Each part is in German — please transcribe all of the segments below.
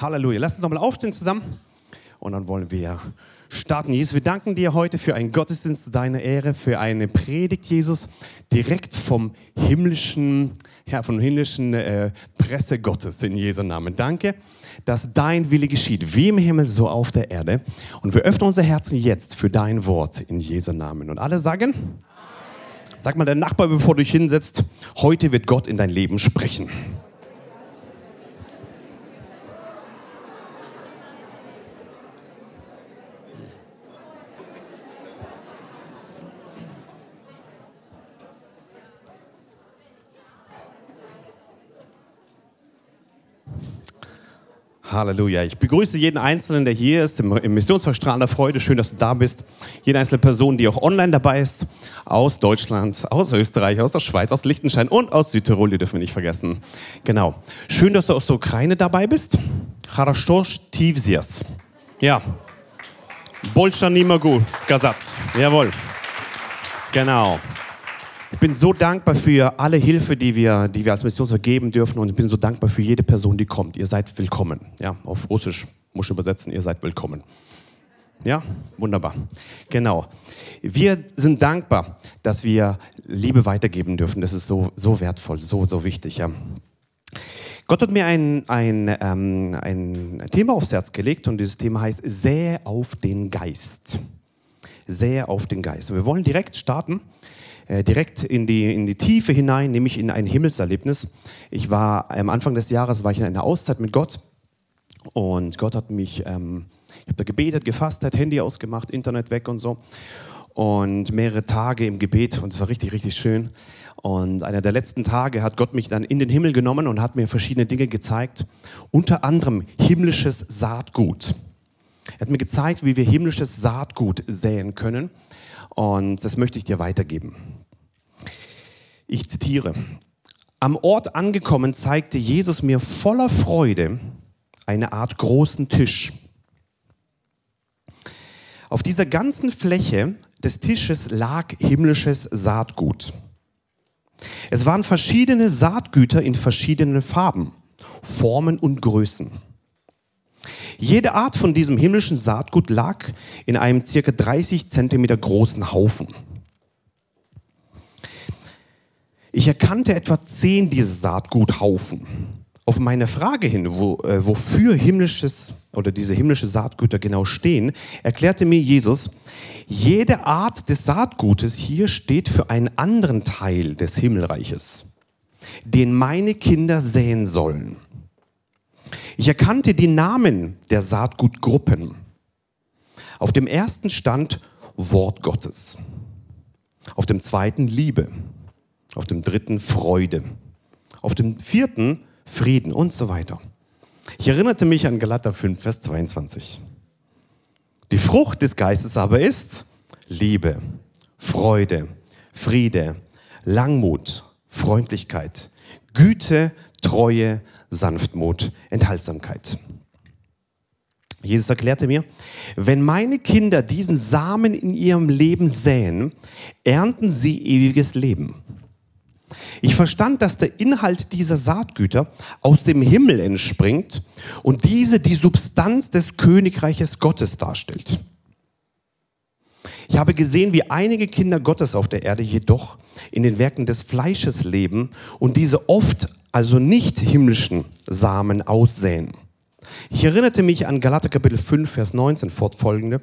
Halleluja. Lass uns nochmal aufstehen zusammen. Und dann wollen wir starten. Jesus, wir danken dir heute für einen Gottesdienst zu deiner Ehre, für eine Predigt, Jesus, direkt vom himmlischen, ja, vom himmlischen äh, Presse Gottes in Jesu Namen. Danke, dass dein Wille geschieht, wie im Himmel, so auf der Erde. Und wir öffnen unser Herzen jetzt für dein Wort in Jesu Namen. Und alle sagen, Amen. sag mal dein Nachbar, bevor du dich hinsetzt, heute wird Gott in dein Leben sprechen. Halleluja. Ich begrüße jeden Einzelnen, der hier ist, im, im Missionsverstrahlen der Freude. Schön, dass du da bist. Jede einzelne Person, die auch online dabei ist, aus Deutschland, aus Österreich, aus der Schweiz, aus Liechtenstein und aus Südtirol, die dürfen wir nicht vergessen. Genau. Schön, dass du aus der Ukraine dabei bist. Хорошо Tivsias. Ja. Bolscha Nimagu, Skazat. Jawohl. Genau. Ich bin so dankbar für alle Hilfe, die wir, die wir als Missionswerk geben dürfen und ich bin so dankbar für jede Person, die kommt. Ihr seid willkommen. Ja, auf Russisch muss ich übersetzen, ihr seid willkommen. Ja, wunderbar. Genau. Wir sind dankbar, dass wir Liebe weitergeben dürfen. Das ist so, so wertvoll, so, so wichtig. Ja. Gott hat mir ein, ein, ähm, ein Thema aufs Herz gelegt und dieses Thema heißt Sähe auf den Geist. Sähe auf den Geist. Und wir wollen direkt starten äh, direkt in die, in die Tiefe hinein, nämlich in ein Himmelserlebnis. Ich war am Anfang des Jahres war ich in einer Auszeit mit Gott und Gott hat mich, ähm, ich habe da gebetet, gefastet, Handy ausgemacht, Internet weg und so und mehrere Tage im Gebet und es war richtig, richtig schön. Und einer der letzten Tage hat Gott mich dann in den Himmel genommen und hat mir verschiedene Dinge gezeigt, unter anderem himmlisches Saatgut. Er hat mir gezeigt, wie wir himmlisches Saatgut säen können. Und das möchte ich dir weitergeben. Ich zitiere. Am Ort angekommen zeigte Jesus mir voller Freude eine Art großen Tisch. Auf dieser ganzen Fläche des Tisches lag himmlisches Saatgut. Es waren verschiedene Saatgüter in verschiedenen Farben, Formen und Größen. Jede Art von diesem himmlischen Saatgut lag in einem circa 30 Zentimeter großen Haufen. Ich erkannte etwa zehn dieser Saatguthaufen. Auf meine Frage hin, wo, äh, wofür himmlisches oder diese himmlische Saatgüter genau stehen, erklärte mir Jesus, jede Art des Saatgutes hier steht für einen anderen Teil des Himmelreiches, den meine Kinder säen sollen. Ich erkannte die Namen der Saatgutgruppen. Auf dem ersten stand Wort Gottes. Auf dem zweiten Liebe. Auf dem dritten Freude. Auf dem vierten Frieden und so weiter. Ich erinnerte mich an Galater 5, Vers 22. Die Frucht des Geistes aber ist Liebe, Freude, Friede, Langmut, Freundlichkeit, Güte, Treue, Sanftmut, Enthaltsamkeit. Jesus erklärte mir, wenn meine Kinder diesen Samen in ihrem Leben säen, ernten sie ewiges Leben. Ich verstand, dass der Inhalt dieser Saatgüter aus dem Himmel entspringt und diese die Substanz des Königreiches Gottes darstellt. Ich habe gesehen, wie einige Kinder Gottes auf der Erde jedoch in den Werken des Fleisches leben und diese oft also nicht himmlischen Samen aussäen. Ich erinnerte mich an Galater Kapitel 5, Vers 19 fortfolgende,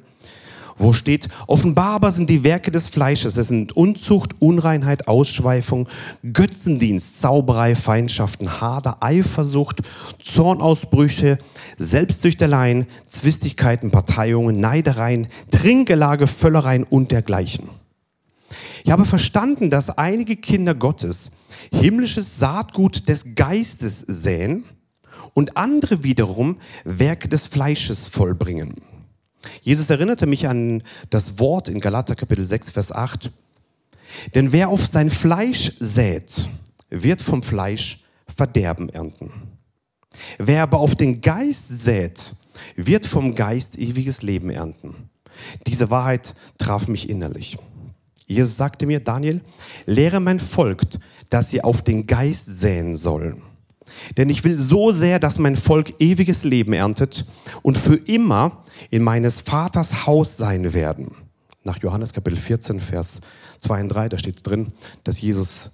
wo steht, offenbar aber sind die Werke des Fleisches, es sind Unzucht, Unreinheit, Ausschweifung, Götzendienst, Zauberei, Feindschaften, Hader, Eifersucht, Zornausbrüche, Selbstsüchteleien, Zwistigkeiten, Parteiungen, Neidereien, Trinkgelage, Völlereien und dergleichen. Ich habe verstanden, dass einige Kinder Gottes himmlisches Saatgut des Geistes säen und andere wiederum Werke des Fleisches vollbringen. Jesus erinnerte mich an das Wort in Galater Kapitel 6, Vers 8. Denn wer auf sein Fleisch sät, wird vom Fleisch Verderben ernten. Wer aber auf den Geist sät, wird vom Geist ewiges Leben ernten. Diese Wahrheit traf mich innerlich. Jesus sagte mir, Daniel, lehre mein Volk, dass sie auf den Geist säen sollen. Denn ich will so sehr, dass mein Volk ewiges Leben erntet und für immer in meines Vaters Haus sein werden. Nach Johannes Kapitel 14, Vers 2 und 3, da steht drin, dass Jesus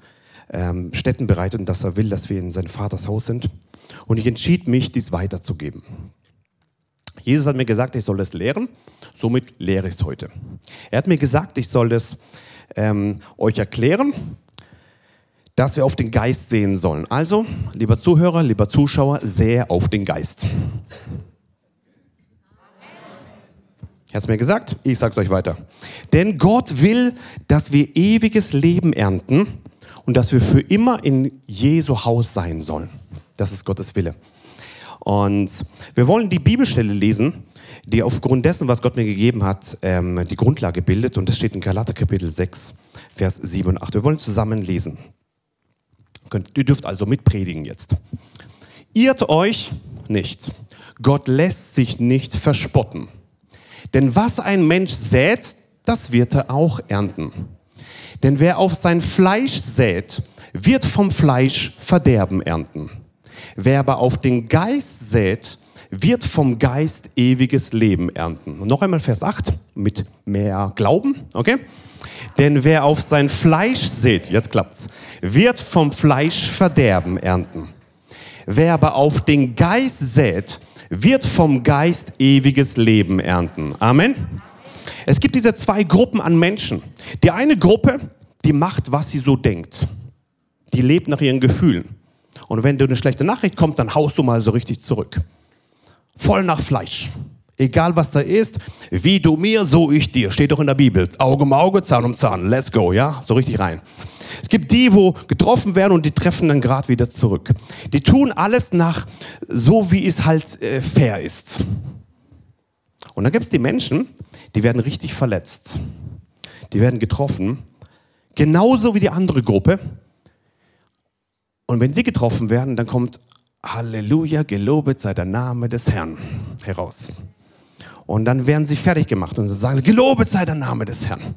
ähm, Städten bereitet und dass er will, dass wir in sein Vaters Haus sind. Und ich entschied mich, dies weiterzugeben. Jesus hat mir gesagt, ich soll das lehren, somit lehre ich es heute. Er hat mir gesagt, ich soll das ähm, euch erklären, dass wir auf den Geist sehen sollen. Also, lieber Zuhörer, lieber Zuschauer, sehe auf den Geist. Er hat es mir gesagt, ich sage es euch weiter. Denn Gott will, dass wir ewiges Leben ernten und dass wir für immer in Jesu Haus sein sollen. Das ist Gottes Wille. Und wir wollen die Bibelstelle lesen, die aufgrund dessen, was Gott mir gegeben hat, ähm, die Grundlage bildet. Und das steht in Galater Kapitel 6, Vers 7 und 8. Wir wollen zusammen lesen. Ihr dürft also mitpredigen jetzt. Irrt euch nicht. Gott lässt sich nicht verspotten. Denn was ein Mensch sät, das wird er auch ernten. Denn wer auf sein Fleisch sät, wird vom Fleisch Verderben ernten. Wer aber auf den Geist sät, wird vom Geist ewiges Leben ernten. Und noch einmal Vers 8 mit mehr Glauben, okay? Denn wer auf sein Fleisch sät, jetzt klappt's, wird vom Fleisch Verderben ernten. Wer aber auf den Geist sät, wird vom Geist ewiges Leben ernten. Amen. Es gibt diese zwei Gruppen an Menschen. Die eine Gruppe, die macht, was sie so denkt. Die lebt nach ihren Gefühlen. Und wenn du eine schlechte Nachricht kommt, dann haust du mal so richtig zurück. Voll nach Fleisch. Egal was da ist, wie du mir, so ich dir. Steht doch in der Bibel. Auge um Auge, Zahn um Zahn. Let's go, ja? So richtig rein. Es gibt die, wo getroffen werden und die treffen dann gerade wieder zurück. Die tun alles nach so, wie es halt äh, fair ist. Und dann gibt es die Menschen, die werden richtig verletzt. Die werden getroffen. Genauso wie die andere Gruppe. Und wenn sie getroffen werden, dann kommt Halleluja, gelobet sei der Name des Herrn heraus. Und dann werden sie fertig gemacht und sagen sie, gelobet sei der Name des Herrn.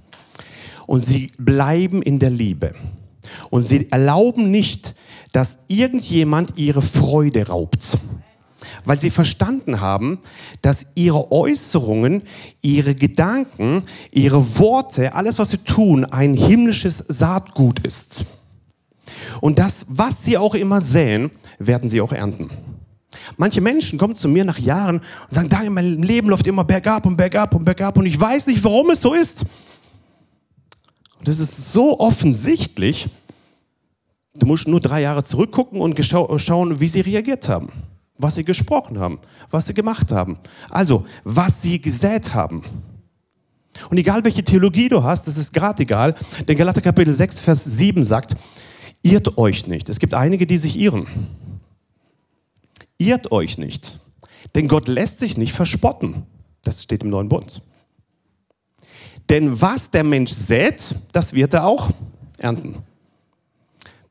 Und sie bleiben in der Liebe. Und sie erlauben nicht, dass irgendjemand ihre Freude raubt. Weil sie verstanden haben, dass ihre Äußerungen, ihre Gedanken, ihre Worte, alles, was sie tun, ein himmlisches Saatgut ist. Und das, was sie auch immer säen, werden sie auch ernten. Manche Menschen kommen zu mir nach Jahren und sagen, da mein Leben läuft immer bergab und bergab und bergab und ich weiß nicht, warum es so ist. Und das ist so offensichtlich. Du musst nur drei Jahre zurückgucken und schauen, wie sie reagiert haben, was sie gesprochen haben, was sie gemacht haben. Also, was sie gesät haben. Und egal welche Theologie du hast, das ist gerade egal, denn Galater Kapitel 6, Vers 7 sagt, irrt euch nicht. Es gibt einige, die sich irren. Irrt euch nicht, denn Gott lässt sich nicht verspotten. Das steht im neuen Bund. Denn was der Mensch sät, das wird er auch ernten.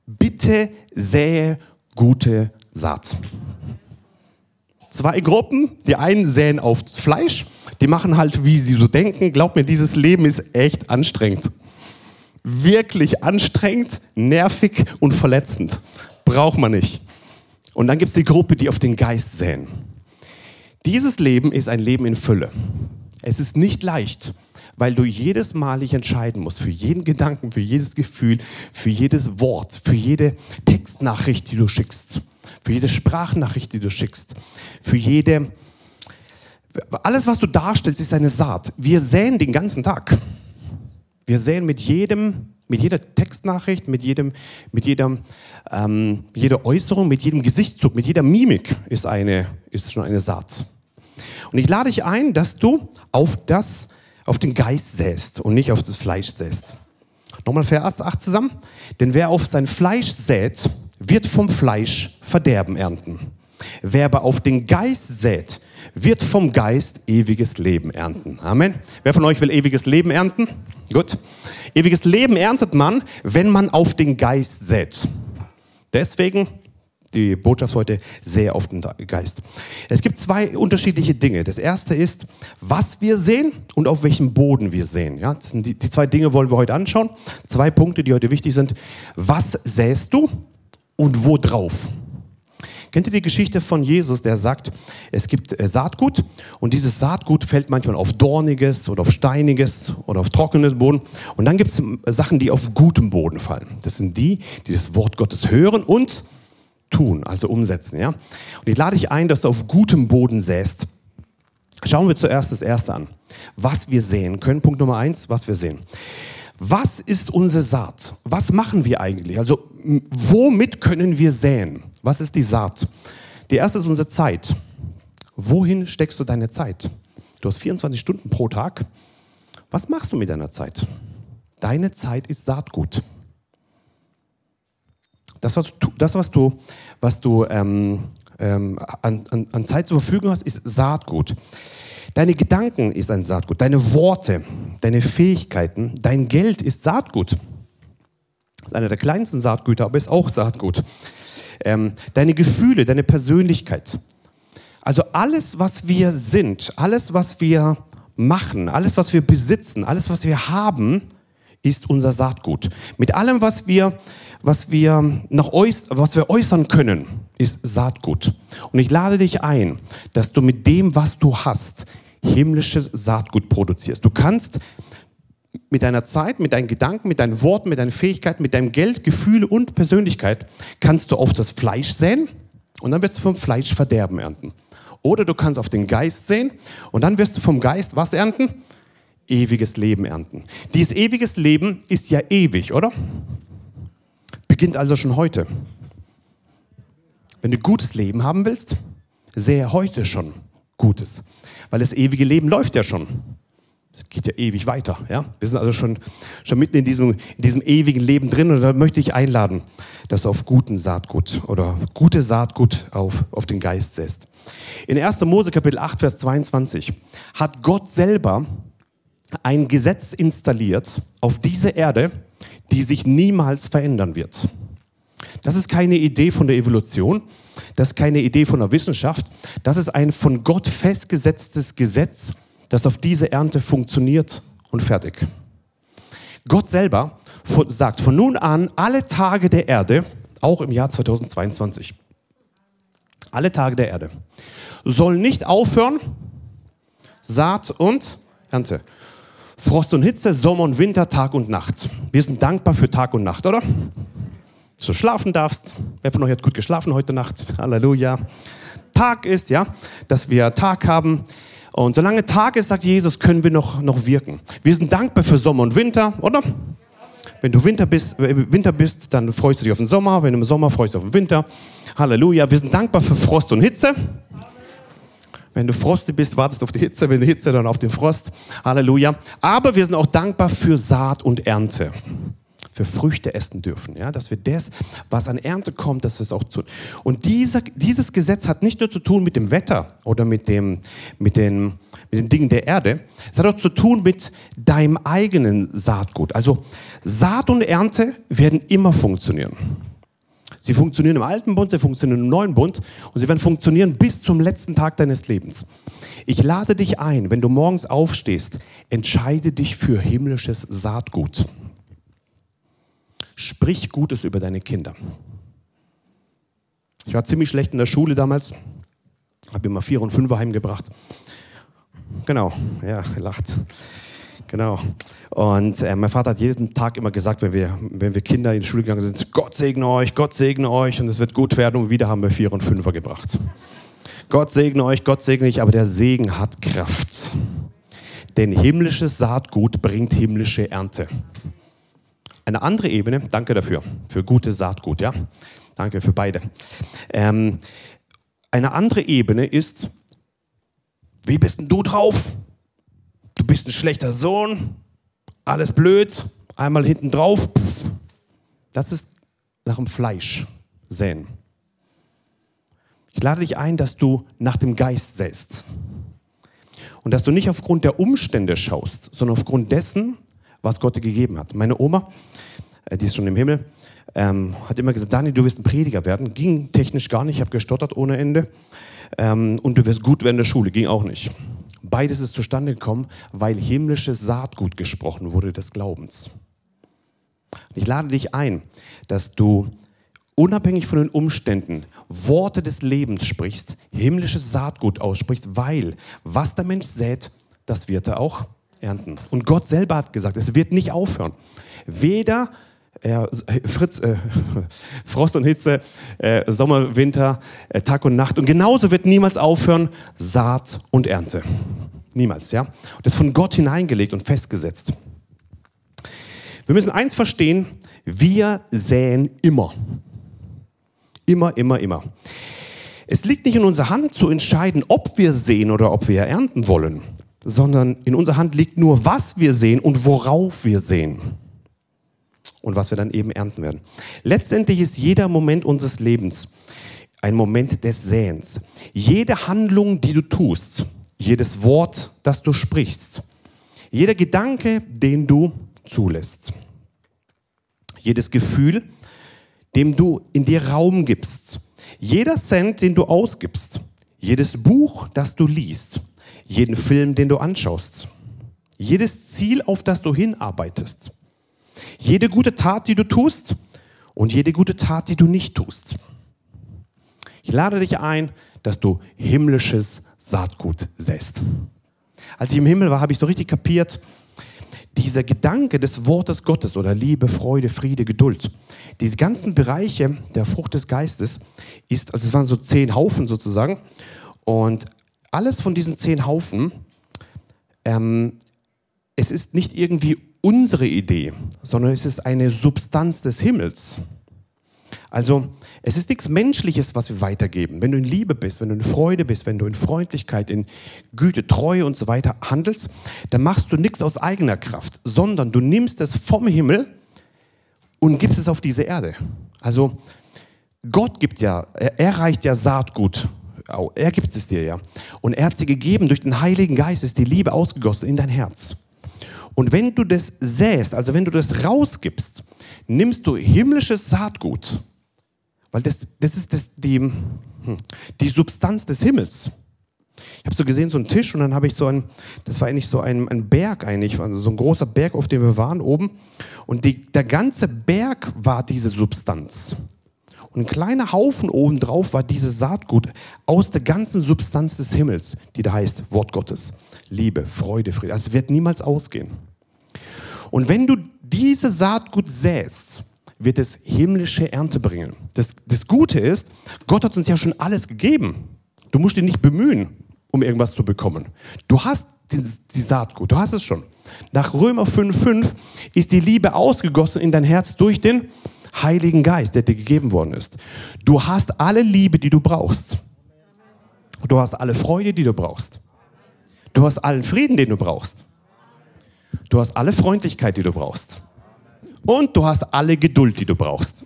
Bitte sähe gute Saat. Zwei Gruppen, die einen säen auf Fleisch, die machen halt, wie sie so denken. Glaub mir, dieses Leben ist echt anstrengend. Wirklich anstrengend, nervig und verletzend. Braucht man nicht. Und dann gibt es die Gruppe, die auf den Geist säen. Dieses Leben ist ein Leben in Fülle. Es ist nicht leicht, weil du jedes Mal dich entscheiden musst, für jeden Gedanken, für jedes Gefühl, für jedes Wort, für jede Textnachricht, die du schickst, für jede Sprachnachricht, die du schickst, für jede... Alles, was du darstellst, ist eine Saat. Wir säen den ganzen Tag. Wir säen mit jedem mit jeder Textnachricht, mit, jedem, mit jeder, ähm, jeder Äußerung, mit jedem Gesichtszug, mit jeder Mimik ist, eine, ist schon eine Saat. Und ich lade dich ein, dass du auf, das, auf den Geist säst und nicht auf das Fleisch säst. Nochmal Vers 8 zusammen. Denn wer auf sein Fleisch sät, wird vom Fleisch Verderben ernten. Wer aber auf den Geist sät, wird vom Geist ewiges Leben ernten. Amen. Wer von euch will ewiges Leben ernten? Gut. Ewiges Leben erntet man, wenn man auf den Geist sät. Deswegen die Botschaft heute sehr auf den Geist. Es gibt zwei unterschiedliche Dinge. Das erste ist, was wir sehen und auf welchem Boden wir sehen. Ja, die, die zwei Dinge wollen wir heute anschauen. Zwei Punkte, die heute wichtig sind. Was säst du und wo drauf? Kennt ihr die Geschichte von Jesus, der sagt, es gibt äh, Saatgut und dieses Saatgut fällt manchmal auf dorniges oder auf steiniges oder auf trockenes Boden. Und dann gibt es Sachen, die auf gutem Boden fallen. Das sind die, die das Wort Gottes hören und tun, also umsetzen. Ja? Und ich lade dich ein, dass du auf gutem Boden säst. Schauen wir zuerst das Erste an. Was wir sehen können. Punkt Nummer eins, was wir sehen. Was ist unsere Saat? Was machen wir eigentlich? Also womit können wir säen? Was ist die Saat? Die erste ist unsere Zeit. Wohin steckst du deine Zeit? Du hast 24 Stunden pro Tag. Was machst du mit deiner Zeit? Deine Zeit ist Saatgut. Das, was du, das, was du, was du ähm, ähm, an, an, an Zeit zur Verfügung hast, ist Saatgut. Deine Gedanken ist ein Saatgut, deine Worte, deine Fähigkeiten, dein Geld ist Saatgut. Das ist einer der kleinsten Saatgüter, aber ist auch Saatgut. Ähm, deine Gefühle, deine Persönlichkeit. Also alles, was wir sind, alles, was wir machen, alles, was wir besitzen, alles, was wir haben, ist unser Saatgut. Mit allem, was wir, was wir, nach äuß was wir äußern können, ist Saatgut. Und ich lade dich ein, dass du mit dem, was du hast, himmlisches Saatgut produzierst. Du kannst mit deiner Zeit, mit deinen Gedanken, mit deinen Worten, mit deinen Fähigkeiten, mit deinem Geld, Gefühle und Persönlichkeit, kannst du auf das Fleisch säen und dann wirst du vom Fleisch Verderben ernten. Oder du kannst auf den Geist säen und dann wirst du vom Geist was ernten? Ewiges Leben ernten. Dieses ewiges Leben ist ja ewig, oder? Beginnt also schon heute. Wenn du gutes Leben haben willst, sähe heute schon Gutes weil das ewige Leben läuft ja schon. Es geht ja ewig weiter. Ja? Wir sind also schon, schon mitten in diesem, in diesem ewigen Leben drin und da möchte ich einladen, dass du auf guten Saatgut oder gute Saatgut auf, auf den Geist setzt. In 1. Mose Kapitel 8, Vers 22 hat Gott selber ein Gesetz installiert auf diese Erde, die sich niemals verändern wird. Das ist keine Idee von der Evolution, das ist keine Idee von der Wissenschaft. Das ist ein von Gott festgesetztes Gesetz, das auf diese Ernte funktioniert und fertig. Gott selber sagt von nun an alle Tage der Erde, auch im Jahr 2022, alle Tage der Erde, sollen nicht aufhören, Saat und Ernte. Frost und Hitze, Sommer und Winter, Tag und Nacht. Wir sind dankbar für Tag und Nacht, oder? So schlafen darfst. Wer von euch hat gut geschlafen heute Nacht? Halleluja. Tag ist, ja, dass wir Tag haben. Und solange Tag ist, sagt Jesus, können wir noch, noch wirken. Wir sind dankbar für Sommer und Winter, oder? Wenn du Winter bist, äh, Winter bist, dann freust du dich auf den Sommer. Wenn du im Sommer freust du auf den Winter. Halleluja. Wir sind dankbar für Frost und Hitze. Wenn du frostig bist, wartest du auf die Hitze. Wenn du Hitze, dann auf den Frost. Halleluja. Aber wir sind auch dankbar für Saat und Ernte für Früchte essen dürfen. Ja? Dass wir das, was an Ernte kommt, dass wir es auch tun. Und dieser, dieses Gesetz hat nicht nur zu tun mit dem Wetter oder mit, dem, mit, den, mit den Dingen der Erde, es hat auch zu tun mit deinem eigenen Saatgut. Also Saat und Ernte werden immer funktionieren. Sie funktionieren im alten Bund, sie funktionieren im neuen Bund und sie werden funktionieren bis zum letzten Tag deines Lebens. Ich lade dich ein, wenn du morgens aufstehst, entscheide dich für himmlisches Saatgut. Sprich Gutes über deine Kinder. Ich war ziemlich schlecht in der Schule damals, habe immer Vier- und Fünfer heimgebracht. Genau, ja, lacht. Genau. Und äh, mein Vater hat jeden Tag immer gesagt, wenn wir, wenn wir Kinder in die Schule gegangen sind, Gott segne euch, Gott segne euch und es wird gut werden. Und wieder haben wir Vier- und Fünfer gebracht. Gott segne euch, Gott segne ich, aber der Segen hat Kraft. Denn himmlisches Saatgut bringt himmlische Ernte. Eine andere Ebene, danke dafür, für gute Saatgut, ja. Danke für beide. Ähm, eine andere Ebene ist, wie bist denn du drauf? Du bist ein schlechter Sohn, alles blöd, einmal hinten drauf. Pff. Das ist nach dem Fleisch säen. Ich lade dich ein, dass du nach dem Geist säst. Und dass du nicht aufgrund der Umstände schaust, sondern aufgrund dessen, was Gott dir gegeben hat. Meine Oma, äh, die ist schon im Himmel, ähm, hat immer gesagt, Dani, du wirst ein Prediger werden. Ging technisch gar nicht, ich habe gestottert ohne Ende. Ähm, und du wirst gut werden in der Schule, ging auch nicht. Beides ist zustande gekommen, weil himmlisches Saatgut gesprochen wurde des Glaubens. Ich lade dich ein, dass du unabhängig von den Umständen Worte des Lebens sprichst, himmlisches Saatgut aussprichst, weil was der Mensch sät, das wird er auch ernten. Und Gott selber hat gesagt, es wird nicht aufhören. Weder äh, Fritz, äh, Frost und Hitze, äh, Sommer, Winter, äh, Tag und Nacht. Und genauso wird niemals aufhören Saat und Ernte. Niemals, ja. Und das ist von Gott hineingelegt und festgesetzt. Wir müssen eins verstehen, wir säen immer. Immer, immer, immer. Es liegt nicht in unserer Hand zu entscheiden, ob wir sehen oder ob wir ernten wollen, sondern in unserer Hand liegt nur, was wir sehen und worauf wir sehen und was wir dann eben ernten werden. Letztendlich ist jeder Moment unseres Lebens ein Moment des Säens. Jede Handlung, die du tust, jedes Wort, das du sprichst, jeder Gedanke, den du zulässt, jedes Gefühl, dem du in dir Raum gibst, jeder Cent, den du ausgibst, jedes Buch, das du liest, jeden Film, den du anschaust, jedes Ziel, auf das du hinarbeitest, jede gute Tat, die du tust und jede gute Tat, die du nicht tust. Ich lade dich ein, dass du himmlisches Saatgut säst. Als ich im Himmel war, habe ich so richtig kapiert, dieser Gedanke des Wortes Gottes oder Liebe, Freude, Friede, Geduld, diese ganzen Bereiche der Frucht des Geistes ist, also es waren so zehn Haufen sozusagen, und alles von diesen zehn Haufen, ähm, es ist nicht irgendwie unsere Idee, sondern es ist eine Substanz des Himmels. Also es ist nichts Menschliches, was wir weitergeben. Wenn du in Liebe bist, wenn du in Freude bist, wenn du in Freundlichkeit, in Güte, Treue und so weiter handelst, dann machst du nichts aus eigener Kraft, sondern du nimmst es vom Himmel und gibst es auf diese Erde. Also Gott gibt ja, er, er reicht ja Saatgut. Er gibt es dir ja. Und er hat sie gegeben durch den Heiligen Geist, ist die Liebe ausgegossen in dein Herz. Und wenn du das säst, also wenn du das rausgibst, nimmst du himmlisches Saatgut, weil das, das ist das, die, hm, die Substanz des Himmels. Ich habe so gesehen, so einen Tisch und dann habe ich so ein, das war eigentlich so ein, ein Berg eigentlich, also so ein großer Berg, auf dem wir waren oben. Und die, der ganze Berg war diese Substanz. Und ein kleiner Haufen oben drauf war dieses Saatgut aus der ganzen Substanz des Himmels, die da heißt Wort Gottes. Liebe, Freude, Friede. Also wird niemals ausgehen. Und wenn du diese Saatgut säst, wird es himmlische Ernte bringen. Das, das Gute ist, Gott hat uns ja schon alles gegeben. Du musst dich nicht bemühen, um irgendwas zu bekommen. Du hast die, die Saatgut, du hast es schon. Nach Römer 5,5 ist die Liebe ausgegossen in dein Herz durch den Heiligen Geist, der dir gegeben worden ist. Du hast alle Liebe, die du brauchst. Du hast alle Freude, die du brauchst. Du hast allen Frieden, den du brauchst. Du hast alle Freundlichkeit, die du brauchst. Und du hast alle Geduld, die du brauchst.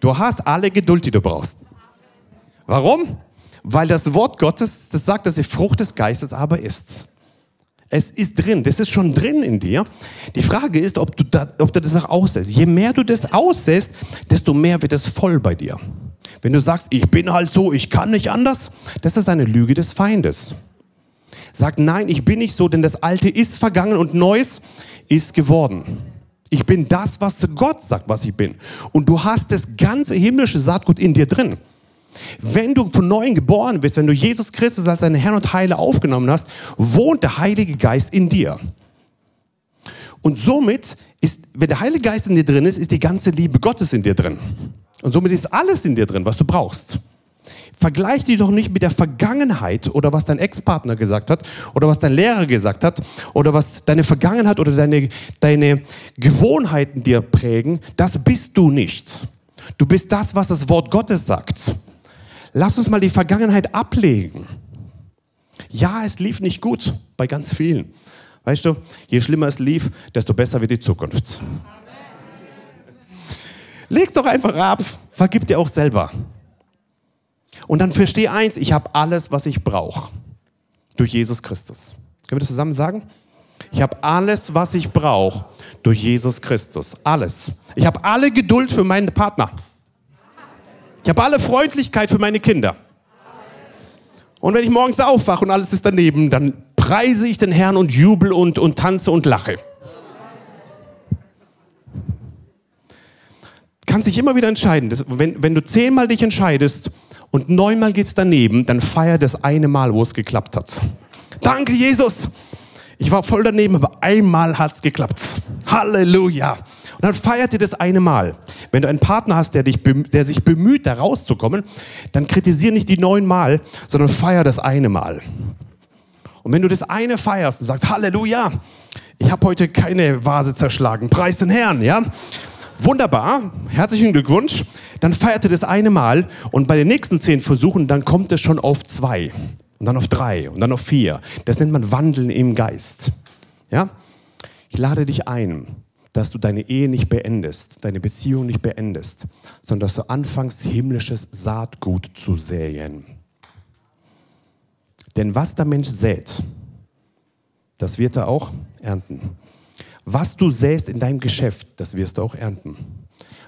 Du hast alle Geduld, die du brauchst. Warum? Weil das Wort Gottes, das sagt, dass die Frucht des Geistes aber ist. Es ist drin, das ist schon drin in dir. Die Frage ist, ob du, da, ob du das auch aussäst. Je mehr du das aussäst, desto mehr wird es voll bei dir. Wenn du sagst, ich bin halt so, ich kann nicht anders, das ist eine Lüge des Feindes. Sagt, nein, ich bin nicht so, denn das Alte ist vergangen und Neues ist geworden. Ich bin das, was Gott sagt, was ich bin. Und du hast das ganze himmlische Saatgut in dir drin. Wenn du von neuem geboren bist, wenn du Jesus Christus als deinen Herrn und Heiler aufgenommen hast, wohnt der Heilige Geist in dir. Und somit ist, wenn der Heilige Geist in dir drin ist, ist die ganze Liebe Gottes in dir drin. Und somit ist alles in dir drin, was du brauchst. Vergleich dich doch nicht mit der Vergangenheit oder was dein Ex-Partner gesagt hat oder was dein Lehrer gesagt hat oder was deine Vergangenheit oder deine, deine Gewohnheiten dir prägen. Das bist du nicht. Du bist das, was das Wort Gottes sagt. Lass uns mal die Vergangenheit ablegen. Ja, es lief nicht gut bei ganz vielen. Weißt du, je schlimmer es lief, desto besser wird die Zukunft. Leg's doch einfach ab. Vergib dir auch selber. Und dann verstehe eins, ich habe alles, was ich brauche. Durch Jesus Christus. Können wir das zusammen sagen? Ich habe alles, was ich brauche durch Jesus Christus. Alles. Ich habe alle Geduld für meinen Partner. Ich habe alle Freundlichkeit für meine Kinder. Und wenn ich morgens aufwache und alles ist daneben, dann preise ich den Herrn und jubel und, und tanze und lache. kannst dich immer wieder entscheiden. Das, wenn, wenn du zehnmal dich entscheidest und neunmal geht es daneben, dann feier das eine Mal, wo es geklappt hat. Danke, Jesus. Ich war voll daneben, aber einmal hat es geklappt. Halleluja. Und dann feiert ihr das eine Mal. Wenn du einen Partner hast, der, dich, der sich bemüht, da rauszukommen, dann kritisier nicht die neun Mal, sondern feier das eine Mal. Und wenn du das eine feierst und sagst, Halleluja, ich habe heute keine Vase zerschlagen, preis den Herrn, ja? Wunderbar, herzlichen Glückwunsch. Dann feiert ihr das eine Mal und bei den nächsten zehn Versuchen, dann kommt es schon auf zwei und dann auf drei und dann auf vier. Das nennt man Wandeln im Geist. Ja? Ich lade dich ein, dass du deine Ehe nicht beendest, deine Beziehung nicht beendest, sondern dass du anfängst, himmlisches Saatgut zu säen. Denn was der Mensch sät, das wird er auch ernten. Was du säst in deinem Geschäft, das wirst du auch ernten.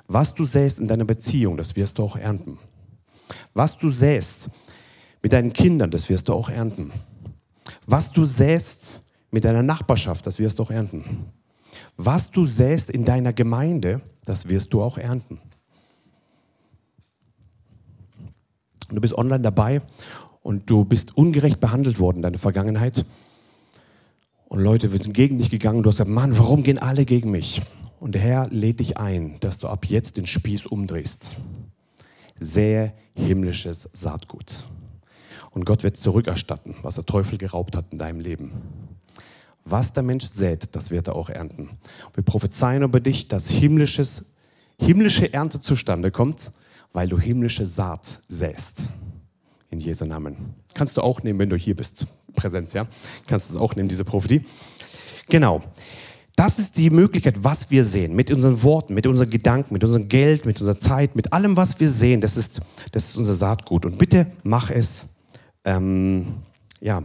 Was du säst in deiner Beziehung, das wirst du auch ernten. Was du säst mit deinen Kindern, das wirst du auch ernten. Was du säst mit deiner Nachbarschaft, das wirst du auch ernten. Was du säst in deiner Gemeinde, das wirst du auch ernten. Du bist online dabei und du bist ungerecht behandelt worden in deiner Vergangenheit. Und Leute, sind gegen dich gegangen. Du hast gesagt, Mann, warum gehen alle gegen mich? Und der Herr lädt dich ein, dass du ab jetzt den Spieß umdrehst. Sehr himmlisches Saatgut. Und Gott wird zurückerstatten, was der Teufel geraubt hat in deinem Leben. Was der Mensch sät, das wird er auch ernten. Wir prophezeien über dich, dass himmlisches, himmlische Ernte zustande kommt, weil du himmlische Saat säst. In Jesu Namen. Kannst du auch nehmen, wenn du hier bist. Präsenz, ja? Kannst du es auch nehmen, diese Prophetie. Genau. Das ist die Möglichkeit, was wir sehen, mit unseren Worten, mit unseren Gedanken, mit unserem Geld, mit unserer Zeit, mit allem, was wir sehen. Das ist, das ist unser Saatgut. Und bitte mach es, ähm, ja,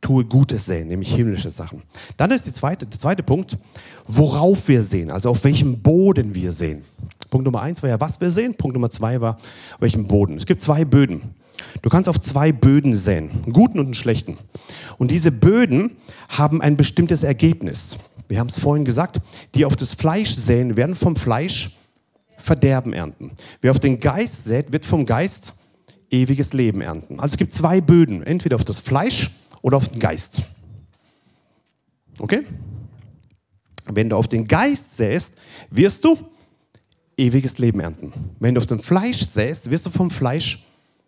tue Gutes sehen, nämlich himmlische Sachen. Dann ist die zweite, der zweite Punkt, worauf wir sehen, also auf welchem Boden wir sehen. Punkt Nummer eins war ja, was wir sehen. Punkt Nummer zwei war, auf welchem Boden. Es gibt zwei Böden. Du kannst auf zwei Böden säen, einen guten und einen schlechten. Und diese Böden haben ein bestimmtes Ergebnis. Wir haben es vorhin gesagt, die auf das Fleisch säen, werden vom Fleisch Verderben ernten. Wer auf den Geist sät, wird vom Geist ewiges Leben ernten. Also es gibt zwei Böden, entweder auf das Fleisch oder auf den Geist. Okay? Wenn du auf den Geist säst, wirst du ewiges Leben ernten. Wenn du auf dem Fleisch säst, wirst du vom Fleisch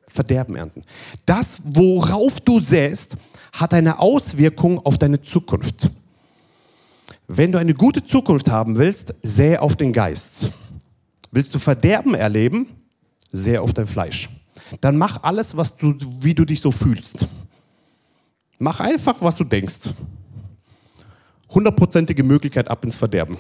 Verderben ernten. Das, worauf du säst, hat eine Auswirkung auf deine Zukunft. Wenn du eine gute Zukunft haben willst, sähe auf den Geist. Willst du Verderben erleben, sähe auf dein Fleisch. Dann mach alles, was du, wie du dich so fühlst. Mach einfach, was du denkst. Hundertprozentige Möglichkeit ab ins Verderben.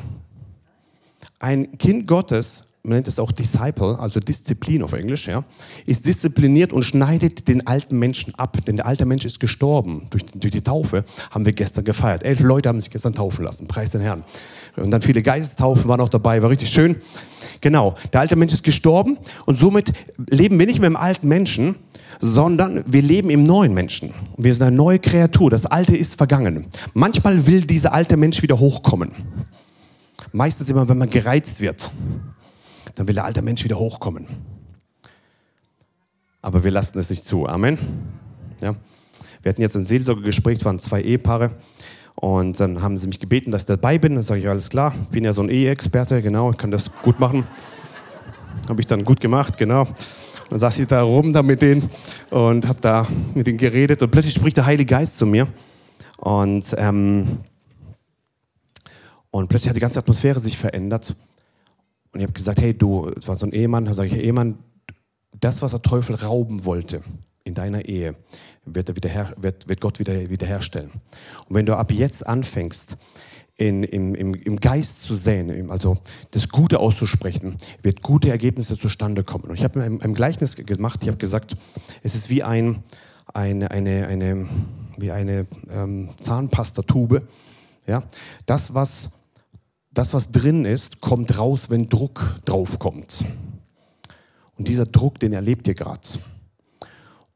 Ein Kind Gottes man nennt es auch Disciple, also Disziplin auf Englisch, ja, ist diszipliniert und schneidet den alten Menschen ab. Denn der alte Mensch ist gestorben. Durch, durch die Taufe haben wir gestern gefeiert. Elf Leute haben sich gestern taufen lassen. Preis den Herrn. Und dann viele Geistestaufen waren auch dabei. War richtig schön. Genau. Der alte Mensch ist gestorben und somit leben wir nicht mehr im alten Menschen, sondern wir leben im neuen Menschen. Wir sind eine neue Kreatur. Das Alte ist vergangen. Manchmal will dieser alte Mensch wieder hochkommen. Meistens immer, wenn man gereizt wird dann will der alte Mensch wieder hochkommen. Aber wir lassen es nicht zu. Amen. Ja. Wir hatten jetzt ein Seelsorgegespräch, es waren zwei Ehepaare. Und dann haben sie mich gebeten, dass ich dabei bin. Dann sage ich, alles klar, ich bin ja so ein Eheexperte, genau, ich kann das gut machen. Habe ich dann gut gemacht, genau. dann saß ich da rum da mit denen und habe da mit denen geredet. Und plötzlich spricht der Heilige Geist zu mir. Und, ähm, und plötzlich hat die ganze Atmosphäre sich verändert. Und ich habe gesagt, hey du, es war so ein Ehemann, da sage ich, Ehemann, das, was der Teufel rauben wollte in deiner Ehe, wird, er wieder wird, wird Gott wieder wiederherstellen. Und wenn du ab jetzt anfängst, in, im, im, im Geist zu sehen, also das Gute auszusprechen, wird gute Ergebnisse zustande kommen. Und ich habe ein, ein Gleichnis gemacht, ich habe gesagt, es ist wie ein, eine, eine, eine, wie eine ähm, Zahnpastatube. Ja? Das, was das, was drin ist, kommt raus, wenn Druck drauf kommt. Und dieser Druck, den erlebt ihr gerade.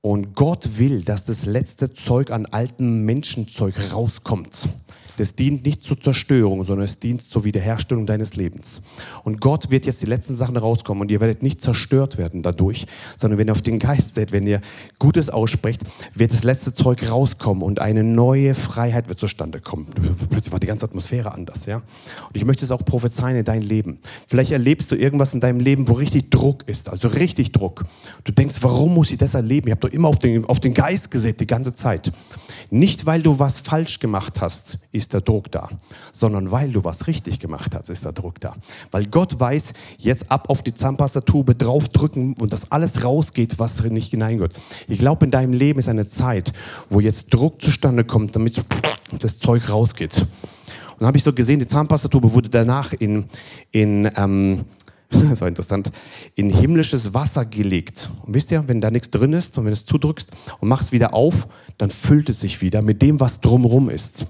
Und Gott will, dass das letzte Zeug an altem Menschenzeug rauskommt. Das dient nicht zur Zerstörung, sondern es dient zur Wiederherstellung deines Lebens. Und Gott wird jetzt die letzten Sachen rauskommen und ihr werdet nicht zerstört werden dadurch, sondern wenn ihr auf den Geist seht, wenn ihr Gutes aussprecht, wird das letzte Zeug rauskommen und eine neue Freiheit wird zustande kommen. Plötzlich war die ganze Atmosphäre anders, ja. Und ich möchte es auch prophezeien in dein Leben. Vielleicht erlebst du irgendwas in deinem Leben, wo richtig Druck ist, also richtig Druck. Du denkst, warum muss ich das erleben? Ich habe doch immer auf den, auf den Geist gesehen die ganze Zeit. Nicht, weil du was falsch gemacht hast, ist der Druck da, sondern weil du was richtig gemacht hast, ist der Druck da. Weil Gott weiß, jetzt ab auf die Zahnpastatube draufdrücken und dass alles rausgeht, was nicht hineingehört. Ich glaube, in deinem Leben ist eine Zeit, wo jetzt Druck zustande kommt, damit das Zeug rausgeht. Und habe ich so gesehen, die Zahnpastatube wurde danach in, in ähm, das war interessant, in himmlisches Wasser gelegt. Und wisst ihr, wenn da nichts drin ist und wenn du es zudrückst und machst wieder auf, dann füllt es sich wieder mit dem, was drumherum ist.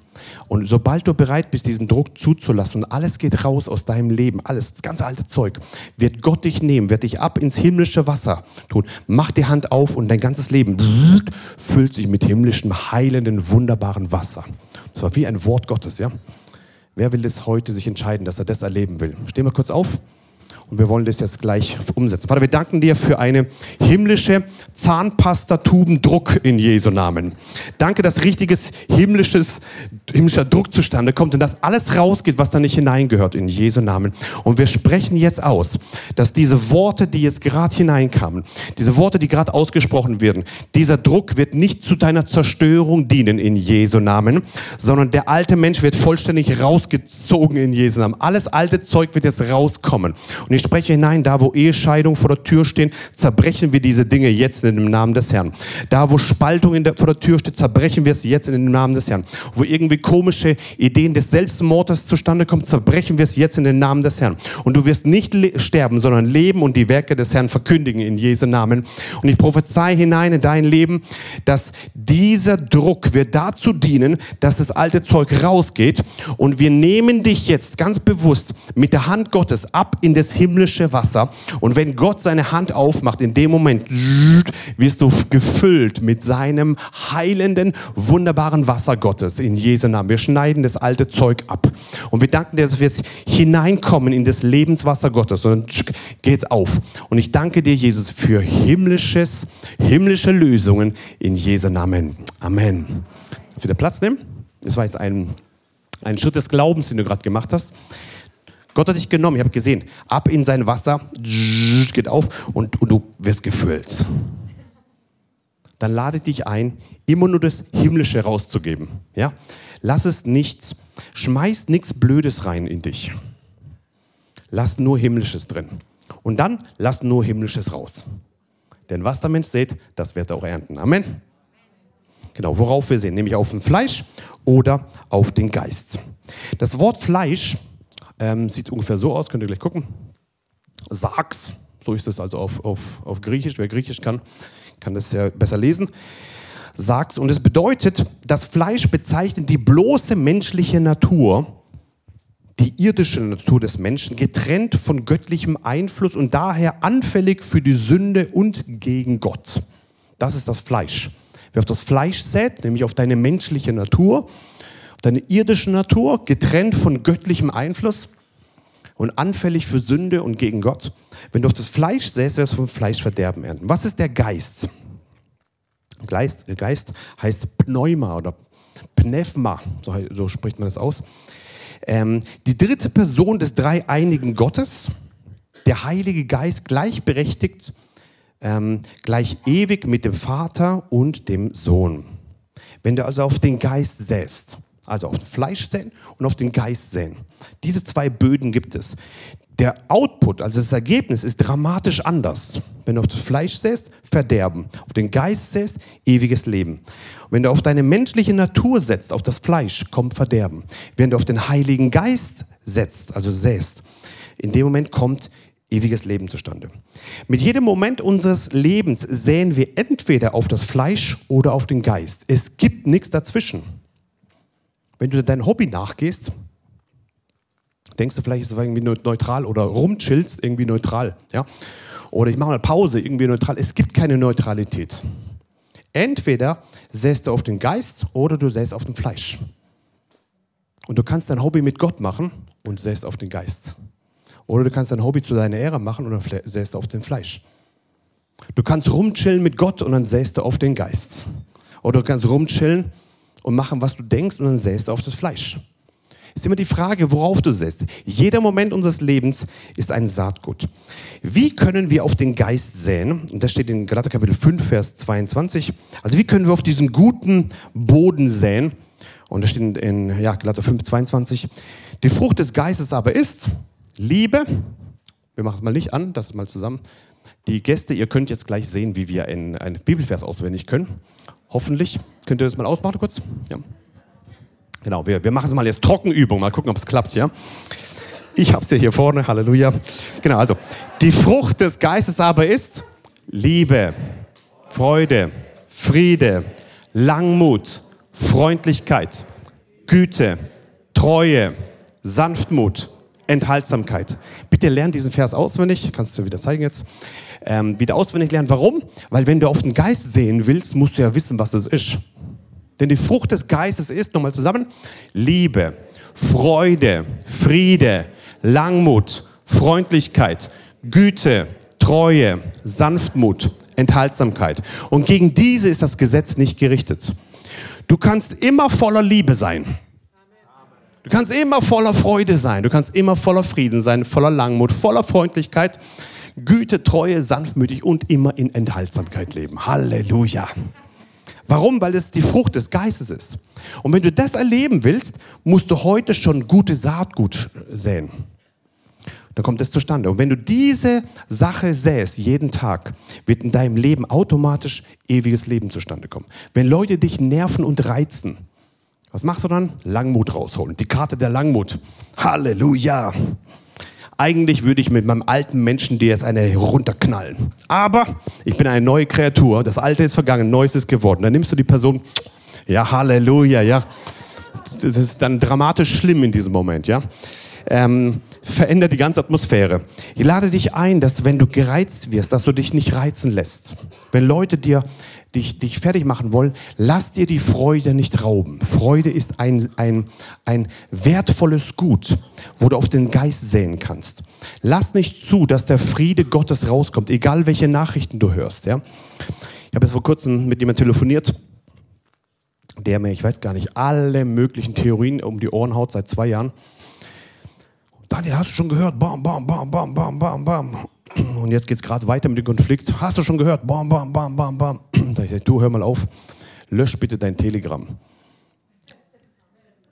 Und sobald du bereit bist, diesen Druck zuzulassen und alles geht raus aus deinem Leben, alles, das ganze alte Zeug, wird Gott dich nehmen, wird dich ab ins himmlische Wasser tun. Mach die Hand auf und dein ganzes Leben füllt sich mit himmlischem, heilenden, wunderbaren Wasser. Das war wie ein Wort Gottes, ja? Wer will es heute sich entscheiden, dass er das erleben will? Stehen wir kurz auf. Und wir wollen das jetzt gleich umsetzen. Vater, wir danken dir für eine himmlische Zahnpastatubendruck in Jesu Namen. Danke, dass richtiges himmlisches, himmlischer Druck zustande kommt und dass alles rausgeht, was da nicht hineingehört in Jesu Namen. Und wir sprechen jetzt aus, dass diese Worte, die jetzt gerade hineinkamen, diese Worte, die gerade ausgesprochen werden, dieser Druck wird nicht zu deiner Zerstörung dienen in Jesu Namen, sondern der alte Mensch wird vollständig rausgezogen in Jesu Namen. Alles alte Zeug wird jetzt rauskommen. Und ich spreche hinein, da wo Ehescheidung vor der Tür stehen, zerbrechen wir diese Dinge jetzt in dem Namen des Herrn. Da wo Spaltung der, vor der Tür steht, zerbrechen wir es jetzt in dem Namen des Herrn. Wo irgendwie komische Ideen des Selbstmordes zustande kommen, zerbrechen wir es jetzt in den Namen des Herrn. Und du wirst nicht sterben, sondern leben und die Werke des Herrn verkündigen in Jesu Namen. Und ich prophezei hinein in dein Leben, dass dieser Druck wird dazu dienen, dass das alte Zeug rausgeht. Und wir nehmen dich jetzt ganz bewusst mit der Hand Gottes ab in das Himmel himmlische Wasser. Und wenn Gott seine Hand aufmacht, in dem Moment wirst du gefüllt mit seinem heilenden, wunderbaren Wasser Gottes in Jesu Namen. Wir schneiden das alte Zeug ab. Und wir danken dir, dass wir jetzt hineinkommen in das Lebenswasser Gottes. Und dann geht's auf. Und ich danke dir, Jesus, für himmlisches, himmlische Lösungen in Jesu Namen. Amen. Wieder Platz nehmen? Das war jetzt ein, ein Schritt des Glaubens, den du gerade gemacht hast. Gott hat dich genommen, ich habe gesehen, ab in sein Wasser, geht auf und, und du wirst gefüllt. Dann lade dich ein, immer nur das Himmlische rauszugeben. Ja? Lass es nichts, schmeiß nichts Blödes rein in dich. Lass nur Himmlisches drin. Und dann lass nur Himmlisches raus. Denn was der Mensch sät, das wird er auch ernten. Amen. Genau, worauf wir sehen, nämlich auf dem Fleisch oder auf den Geist. Das Wort Fleisch ähm, sieht ungefähr so aus, könnt ihr gleich gucken. Sarx, so ist es also auf, auf, auf Griechisch. Wer Griechisch kann, kann das ja besser lesen. Sarx. Und es bedeutet, das Fleisch bezeichnet die bloße menschliche Natur, die irdische Natur des Menschen, getrennt von göttlichem Einfluss und daher anfällig für die Sünde und gegen Gott. Das ist das Fleisch. Wer auf das Fleisch sät, nämlich auf deine menschliche Natur, deine irdische Natur, getrennt von göttlichem Einfluss und anfällig für Sünde und gegen Gott. Wenn du auf das Fleisch säst, wirst du vom Fleischverderben ernten. Was ist der Geist? Geist, Geist heißt Pneuma oder Pneuma, so, so spricht man das aus. Ähm, die dritte Person des dreieinigen Gottes, der Heilige Geist, gleichberechtigt, ähm, gleich ewig mit dem Vater und dem Sohn. Wenn du also auf den Geist säst, also auf Fleisch säen und auf den Geist säen. Diese zwei Böden gibt es. Der Output, also das Ergebnis, ist dramatisch anders. Wenn du auf das Fleisch säst, Verderben. Auf den Geist säst, ewiges Leben. Und wenn du auf deine menschliche Natur setzt, auf das Fleisch, kommt Verderben. Wenn du auf den Heiligen Geist setzt, also säst, in dem Moment kommt ewiges Leben zustande. Mit jedem Moment unseres Lebens säen wir entweder auf das Fleisch oder auf den Geist. Es gibt nichts dazwischen. Wenn du dein Hobby nachgehst, denkst du vielleicht, ist es irgendwie neutral oder rumchillst, irgendwie neutral. Ja? Oder ich mache mal Pause, irgendwie neutral. Es gibt keine Neutralität. Entweder säst du auf den Geist oder du säst auf dem Fleisch. Und du kannst dein Hobby mit Gott machen und säst auf den Geist. Oder du kannst dein Hobby zu deiner Ehre machen und dann säst auf den Fleisch. Du kannst rumchillen mit Gott und dann säst du auf den Geist. Oder du kannst rumchillen und machen, was du denkst und dann säst du auf das Fleisch. Es ist immer die Frage, worauf du säst. Jeder Moment unseres Lebens ist ein Saatgut. Wie können wir auf den Geist säen? Und das steht in Galater Kapitel 5, Vers 22. Also wie können wir auf diesen guten Boden säen? Und das steht in, ja, Galater 5, 22. Die Frucht des Geistes aber ist Liebe. Wir machen es mal nicht an, das mal zusammen. Die Gäste, ihr könnt jetzt gleich sehen, wie wir einen, einen Bibelvers auswendig können. Hoffentlich. Könnt ihr das mal ausmachen kurz? Ja. Genau, wir, wir machen es mal jetzt Trockenübung, mal gucken, ob es klappt, ja. Ich habe es ja hier vorne, Halleluja. Genau, also die Frucht des Geistes aber ist Liebe, Freude, Friede, Langmut, Freundlichkeit, Güte, Treue, Sanftmut, Enthaltsamkeit. Bitte lern diesen Vers auswendig. Kannst du wieder zeigen jetzt. Ähm, wieder auswendig lernen. Warum? Weil wenn du auf den Geist sehen willst, musst du ja wissen, was das ist. Denn die Frucht des Geistes ist, nochmal zusammen, Liebe, Freude, Friede, Langmut, Freundlichkeit, Güte, Treue, Sanftmut, Enthaltsamkeit. Und gegen diese ist das Gesetz nicht gerichtet. Du kannst immer voller Liebe sein. Du kannst immer voller Freude sein. Du kannst immer voller Frieden sein, voller Langmut, voller Freundlichkeit, Güte, Treue, sanftmütig und immer in Enthaltsamkeit leben. Halleluja. Warum? Weil es die Frucht des Geistes ist. Und wenn du das erleben willst, musst du heute schon gute Saatgut säen. Dann kommt es zustande. Und wenn du diese Sache säst, jeden Tag, wird in deinem Leben automatisch ewiges Leben zustande kommen. Wenn Leute dich nerven und reizen, was machst du dann? Langmut rausholen. Die Karte der Langmut. Halleluja. Eigentlich würde ich mit meinem alten Menschen dir jetzt eine runterknallen. Aber ich bin eine neue Kreatur. Das Alte ist vergangen, Neues ist geworden. Dann nimmst du die Person, ja, Halleluja, ja. Das ist dann dramatisch schlimm in diesem Moment, ja. Ähm, verändert die ganze Atmosphäre. Ich lade dich ein, dass wenn du gereizt wirst, dass du dich nicht reizen lässt. Wenn Leute dir dich, dich fertig machen wollen, lass dir die Freude nicht rauben. Freude ist ein, ein, ein wertvolles Gut, wo du auf den Geist sehen kannst. Lass nicht zu, dass der Friede Gottes rauskommt, egal welche Nachrichten du hörst. Ja? Ich habe jetzt vor kurzem mit jemandem telefoniert, der mir, ich weiß gar nicht, alle möglichen Theorien um die Ohren haut seit zwei Jahren. Daniel, hast du schon gehört? Bam, bam, bam, bam, bam, bam, bam. Und jetzt geht es gerade weiter mit dem Konflikt. Hast du schon gehört? Bam, bam, bam, bam, bam. Da ich sage, du hör mal auf, lösch bitte dein Telegramm.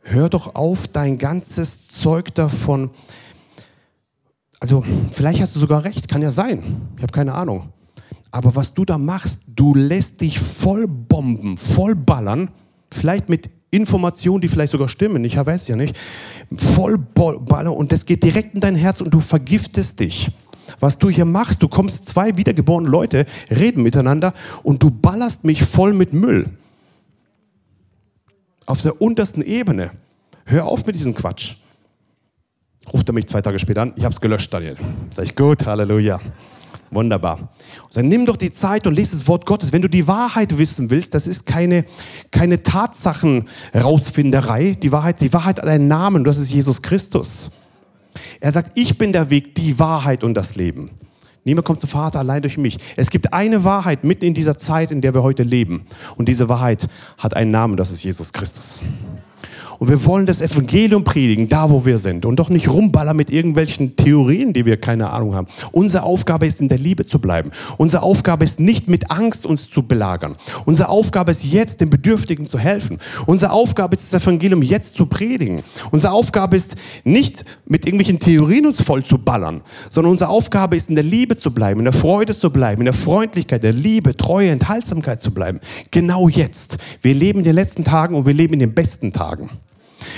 Hör doch auf, dein ganzes Zeug davon. Also, vielleicht hast du sogar recht, kann ja sein. Ich habe keine Ahnung. Aber was du da machst, du lässt dich voll bomben, voll ballern, vielleicht mit Informationen, die vielleicht sogar stimmen, ich weiß ja nicht, voll ballern und das geht direkt in dein Herz und du vergiftest dich was du hier machst. Du kommst, zwei wiedergeborene Leute reden miteinander und du ballerst mich voll mit Müll. Auf der untersten Ebene. Hör auf mit diesem Quatsch. Ruft er mich zwei Tage später an. Ich habe es gelöscht, Daniel. Sag ich, gut, Halleluja. Wunderbar. Und dann nimm doch die Zeit und lese das Wort Gottes. Wenn du die Wahrheit wissen willst, das ist keine, keine Tatsachen-Rausfinderei. Die Wahrheit, die Wahrheit hat einen Namen, das ist Jesus Christus. Er sagt, ich bin der Weg, die Wahrheit und das Leben. Niemand kommt zum Vater allein durch mich. Es gibt eine Wahrheit mitten in dieser Zeit, in der wir heute leben. Und diese Wahrheit hat einen Namen, das ist Jesus Christus. Und wir wollen das Evangelium predigen, da wo wir sind. Und doch nicht rumballern mit irgendwelchen Theorien, die wir keine Ahnung haben. Unsere Aufgabe ist, in der Liebe zu bleiben. Unsere Aufgabe ist nicht mit Angst uns zu belagern. Unsere Aufgabe ist jetzt, den Bedürftigen zu helfen. Unsere Aufgabe ist, das Evangelium jetzt zu predigen. Unsere Aufgabe ist nicht mit irgendwelchen Theorien uns voll zu ballern, sondern unsere Aufgabe ist, in der Liebe zu bleiben, in der Freude zu bleiben, in der Freundlichkeit, der Liebe, Treue, Enthaltsamkeit zu bleiben. Genau jetzt. Wir leben in den letzten Tagen und wir leben in den besten Tagen.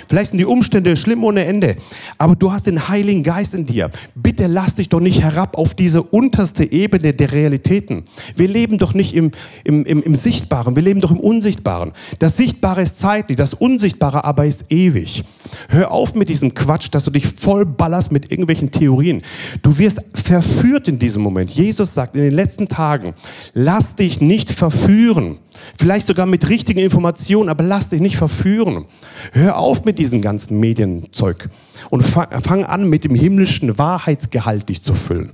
Vielleicht sind die Umstände schlimm ohne Ende, aber du hast den Heiligen Geist in dir. Bitte lass dich doch nicht herab auf diese unterste Ebene der Realitäten. Wir leben doch nicht im, im, im, im Sichtbaren, wir leben doch im Unsichtbaren. Das Sichtbare ist zeitlich, das Unsichtbare aber ist ewig. Hör auf mit diesem Quatsch, dass du dich voll ballerst mit irgendwelchen Theorien. Du wirst verführt in diesem Moment. Jesus sagt in den letzten Tagen, lass dich nicht verführen. Vielleicht sogar mit richtigen Informationen, aber lass dich nicht verführen. Hör auf mit diesem ganzen Medienzeug und fang an mit dem himmlischen Wahrheitsgehalt dich zu füllen.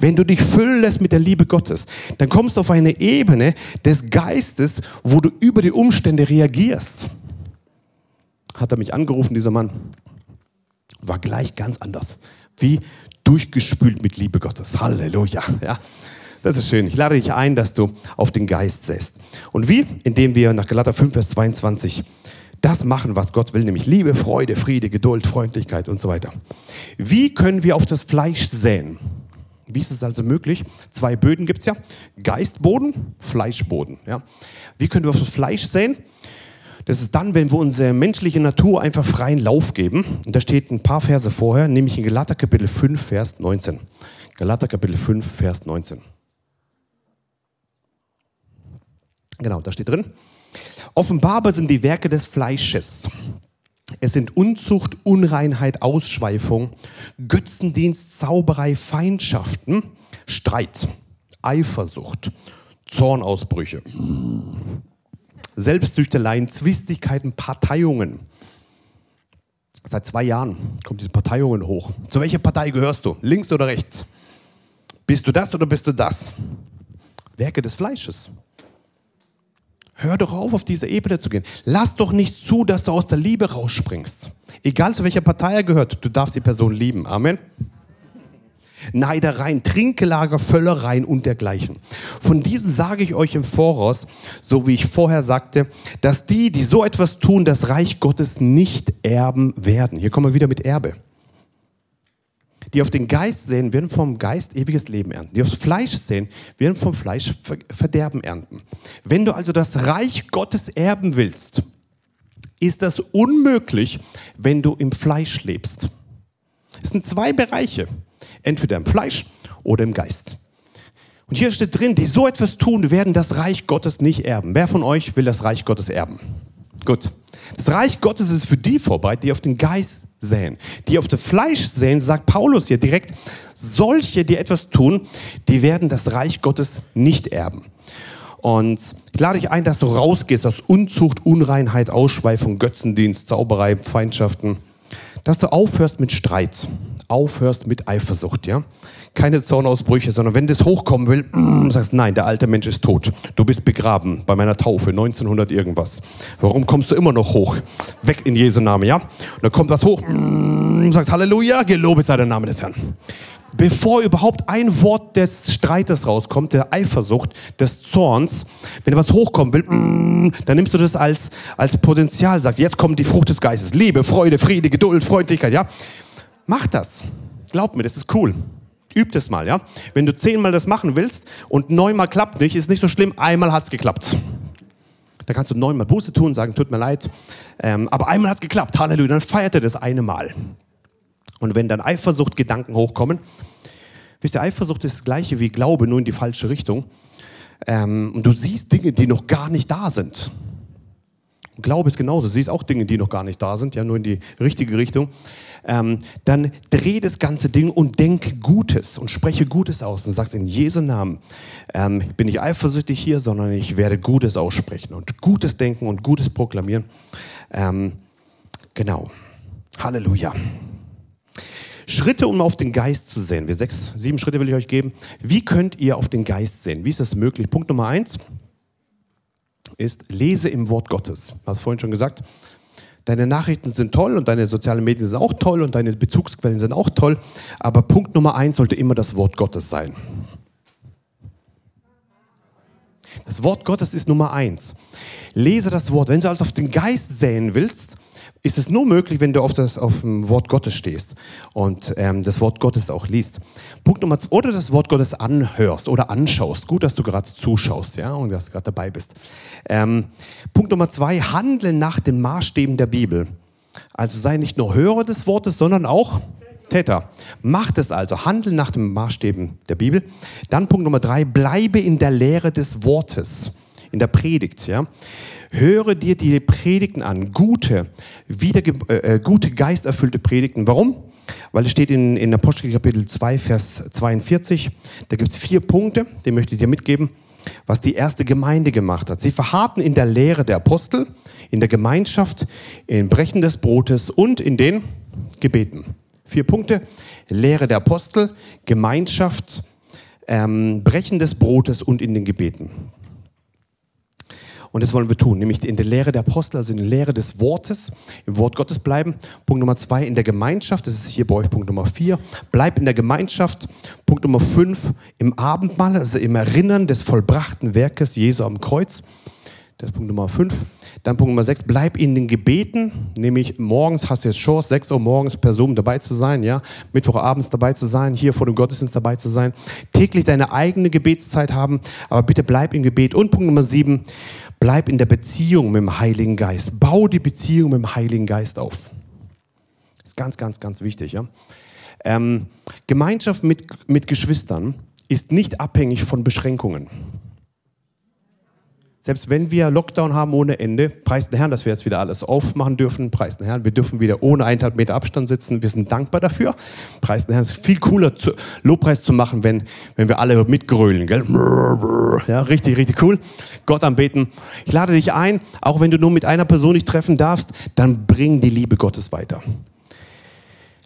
Wenn du dich füllen lässt mit der Liebe Gottes, dann kommst du auf eine Ebene des Geistes, wo du über die Umstände reagierst. Hat er mich angerufen, dieser Mann? War gleich ganz anders. Wie durchgespült mit Liebe Gottes. Halleluja. Ja. Das ist schön. Ich lade dich ein, dass du auf den Geist säst. Und wie? Indem wir nach Galater 5, Vers 22 das machen, was Gott will, nämlich Liebe, Freude, Friede, Geduld, Freundlichkeit und so weiter. Wie können wir auf das Fleisch säen? Wie ist es also möglich? Zwei Böden gibt es ja. Geistboden, Fleischboden. Ja. Wie können wir auf das Fleisch säen? Das ist dann, wenn wir unsere menschliche Natur einfach freien Lauf geben. Und da steht ein paar Verse vorher, nämlich in Galater Kapitel 5, Vers 19. Galater Kapitel 5, Vers 19. Genau, da steht drin. Offenbarbar sind die Werke des Fleisches. Es sind Unzucht, Unreinheit, Ausschweifung, Götzendienst, Zauberei, Feindschaften, Streit, Eifersucht, Zornausbrüche, Selbstsüchteleien, Zwistigkeiten, Parteiungen. Seit zwei Jahren kommt diese Parteiungen hoch. Zu welcher Partei gehörst du? Links oder rechts? Bist du das oder bist du das? Werke des Fleisches. Hör doch auf, auf diese Ebene zu gehen. Lass doch nicht zu, dass du aus der Liebe rausspringst. Egal zu welcher Partei er gehört, du darfst die Person lieben. Amen. Neidereien, Trinkelager, Völlereien und dergleichen. Von diesen sage ich euch im Voraus, so wie ich vorher sagte, dass die, die so etwas tun, das Reich Gottes nicht erben werden. Hier kommen wir wieder mit Erbe die auf den Geist sehen, werden vom Geist ewiges Leben ernten. Die aufs Fleisch sehen, werden vom Fleisch Verderben ernten. Wenn du also das Reich Gottes erben willst, ist das unmöglich, wenn du im Fleisch lebst. Es sind zwei Bereiche, entweder im Fleisch oder im Geist. Und hier steht drin, die so etwas tun, werden das Reich Gottes nicht erben. Wer von euch will das Reich Gottes erben? Gut. Das Reich Gottes ist für die vorbei, die auf den Geist säen. Die auf das Fleisch säen, sagt Paulus hier direkt, solche, die etwas tun, die werden das Reich Gottes nicht erben. Und ich lade dich ein, dass du rausgehst aus Unzucht, Unreinheit, Ausschweifung, Götzendienst, Zauberei, Feindschaften, dass du aufhörst mit Streit, aufhörst mit Eifersucht, ja? Keine Zornausbrüche, sondern wenn das hochkommen will, mm, sagst nein, der alte Mensch ist tot. Du bist begraben bei meiner Taufe 1900 irgendwas. Warum kommst du immer noch hoch? Weg in Jesu Namen, ja? Und dann kommt was hoch, sagst Halleluja, gelobet sei der Name des Herrn. Bevor überhaupt ein Wort des Streites rauskommt, der Eifersucht, des Zorns, wenn was hochkommen will, dann nimmst du das als, als Potenzial, sagst, jetzt kommt die Frucht des Geistes. Liebe, Freude, Friede, Geduld, Freundlichkeit, ja? Mach das. Glaub mir, das ist cool. Üb das mal, ja? Wenn du zehnmal das machen willst und neunmal klappt nicht, ist nicht so schlimm, einmal hat es geklappt. Da kannst du neunmal Buße tun, sagen, tut mir leid. Ähm, aber einmal hat es geklappt, Halleluja, dann feiert er das eine Mal. Und wenn dann Eifersuchtgedanken hochkommen, wisst ihr, Eifersucht ist das gleiche wie Glaube, nur in die falsche Richtung. Ähm, und du siehst Dinge, die noch gar nicht da sind. Glaube ist genauso. Siehst auch Dinge, die noch gar nicht da sind, ja, nur in die richtige Richtung. Ähm, dann dreh das ganze Ding und denk Gutes und spreche Gutes aus und sagst in Jesu Namen, ähm, bin ich eifersüchtig hier, sondern ich werde Gutes aussprechen und Gutes denken und Gutes proklamieren. Ähm, genau. Halleluja. Schritte, um auf den Geist zu sehen. Wir sechs, sieben Schritte will ich euch geben. Wie könnt ihr auf den Geist sehen? Wie ist das möglich? Punkt Nummer eins ist, lese im Wort Gottes. Du hast vorhin schon gesagt, deine Nachrichten sind toll und deine sozialen Medien sind auch toll und deine Bezugsquellen sind auch toll, aber Punkt Nummer eins sollte immer das Wort Gottes sein. Das Wort Gottes ist Nummer eins. Lese das Wort. Wenn du also auf den Geist säen willst, ist es nur möglich, wenn du auf, das, auf dem Wort Gottes stehst und ähm, das Wort Gottes auch liest. Punkt Nummer zwei, oder das Wort Gottes anhörst oder anschaust. Gut, dass du gerade zuschaust, ja, und dass du gerade dabei bist. Ähm, Punkt Nummer zwei, handle nach den Maßstäben der Bibel. Also sei nicht nur Hörer des Wortes, sondern auch Täter. Mach es also, handle nach den Maßstäben der Bibel. Dann Punkt Nummer drei, bleibe in der Lehre des Wortes in der Predigt. Ja? Höre dir die Predigten an, gute, wieder, äh, äh, gute geisterfüllte Predigten. Warum? Weil es steht in, in Apostel Kapitel 2, Vers 42, da gibt es vier Punkte, die möchte ich dir mitgeben, was die erste Gemeinde gemacht hat. Sie verharrten in der Lehre der Apostel, in der Gemeinschaft, im Brechen des Brotes und in den Gebeten. Vier Punkte. Lehre der Apostel, Gemeinschaft, ähm, Brechen des Brotes und in den Gebeten. Und das wollen wir tun, nämlich in der Lehre der Apostel, also in der Lehre des Wortes, im Wort Gottes bleiben. Punkt Nummer zwei, in der Gemeinschaft, das ist hier bei euch Punkt Nummer vier. Bleib in der Gemeinschaft. Punkt Nummer fünf, im Abendmahl, also im Erinnern des vollbrachten Werkes Jesu am Kreuz. Das ist Punkt Nummer fünf. Dann Punkt Nummer sechs, bleib in den Gebeten, nämlich morgens hast du jetzt Chance, 6 Uhr morgens per Zoom dabei zu sein, ja, Mittwochabends dabei zu sein, hier vor dem Gottesdienst dabei zu sein, täglich deine eigene Gebetszeit haben, aber bitte bleib im Gebet. Und Punkt Nummer sieben, bleib in der Beziehung mit dem Heiligen Geist. Bau die Beziehung mit dem Heiligen Geist auf. Das ist ganz, ganz, ganz wichtig, ja. Ähm, Gemeinschaft mit, mit Geschwistern ist nicht abhängig von Beschränkungen. Selbst wenn wir Lockdown haben ohne Ende, preis den Herrn, dass wir jetzt wieder alles aufmachen dürfen, preis den Herrn, wir dürfen wieder ohne eineinhalb Meter Abstand sitzen, wir sind dankbar dafür. Preis den Herrn, es ist viel cooler, zu, Lobpreis zu machen, wenn, wenn wir alle mitgrölen, gell? Ja, richtig, richtig cool. Gott anbeten. Ich lade dich ein, auch wenn du nur mit einer Person nicht treffen darfst, dann bring die Liebe Gottes weiter.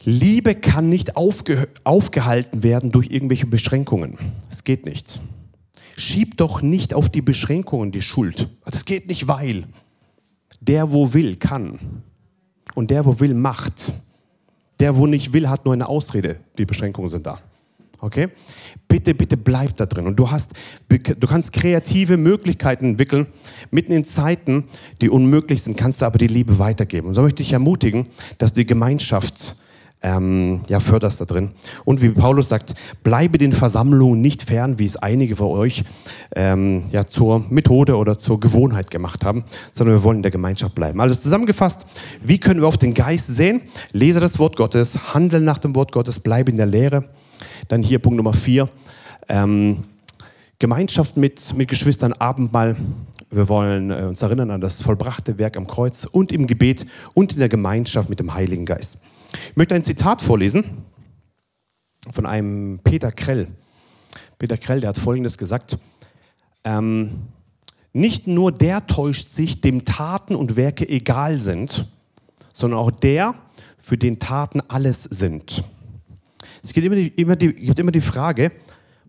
Liebe kann nicht aufge aufgehalten werden durch irgendwelche Beschränkungen. Es geht nicht. Schieb doch nicht auf die Beschränkungen die Schuld. Das geht nicht, weil der, wo will, kann. Und der, wo will, macht. Der, wo nicht will, hat nur eine Ausrede. Die Beschränkungen sind da. Okay? Bitte, bitte bleib da drin. Und du hast, du kannst kreative Möglichkeiten entwickeln. Mitten in Zeiten, die unmöglich sind, kannst du aber die Liebe weitergeben. Und so möchte ich ermutigen, dass die Gemeinschaft ähm, ja, förderst da drin. Und wie Paulus sagt, bleibe den Versammlungen nicht fern, wie es einige von euch ähm, ja, zur Methode oder zur Gewohnheit gemacht haben, sondern wir wollen in der Gemeinschaft bleiben. Also zusammengefasst, wie können wir auf den Geist sehen? Lese das Wort Gottes, handle nach dem Wort Gottes, bleibe in der Lehre. Dann hier Punkt Nummer vier, ähm, Gemeinschaft mit, mit Geschwistern, Abendmahl. Wir wollen äh, uns erinnern an das vollbrachte Werk am Kreuz und im Gebet und in der Gemeinschaft mit dem Heiligen Geist. Ich möchte ein Zitat vorlesen von einem Peter Krell. Peter Krell, der hat Folgendes gesagt. Ähm, nicht nur der täuscht sich, dem Taten und Werke egal sind, sondern auch der, für den Taten alles sind. Es gibt immer die, immer die, gibt immer die Frage,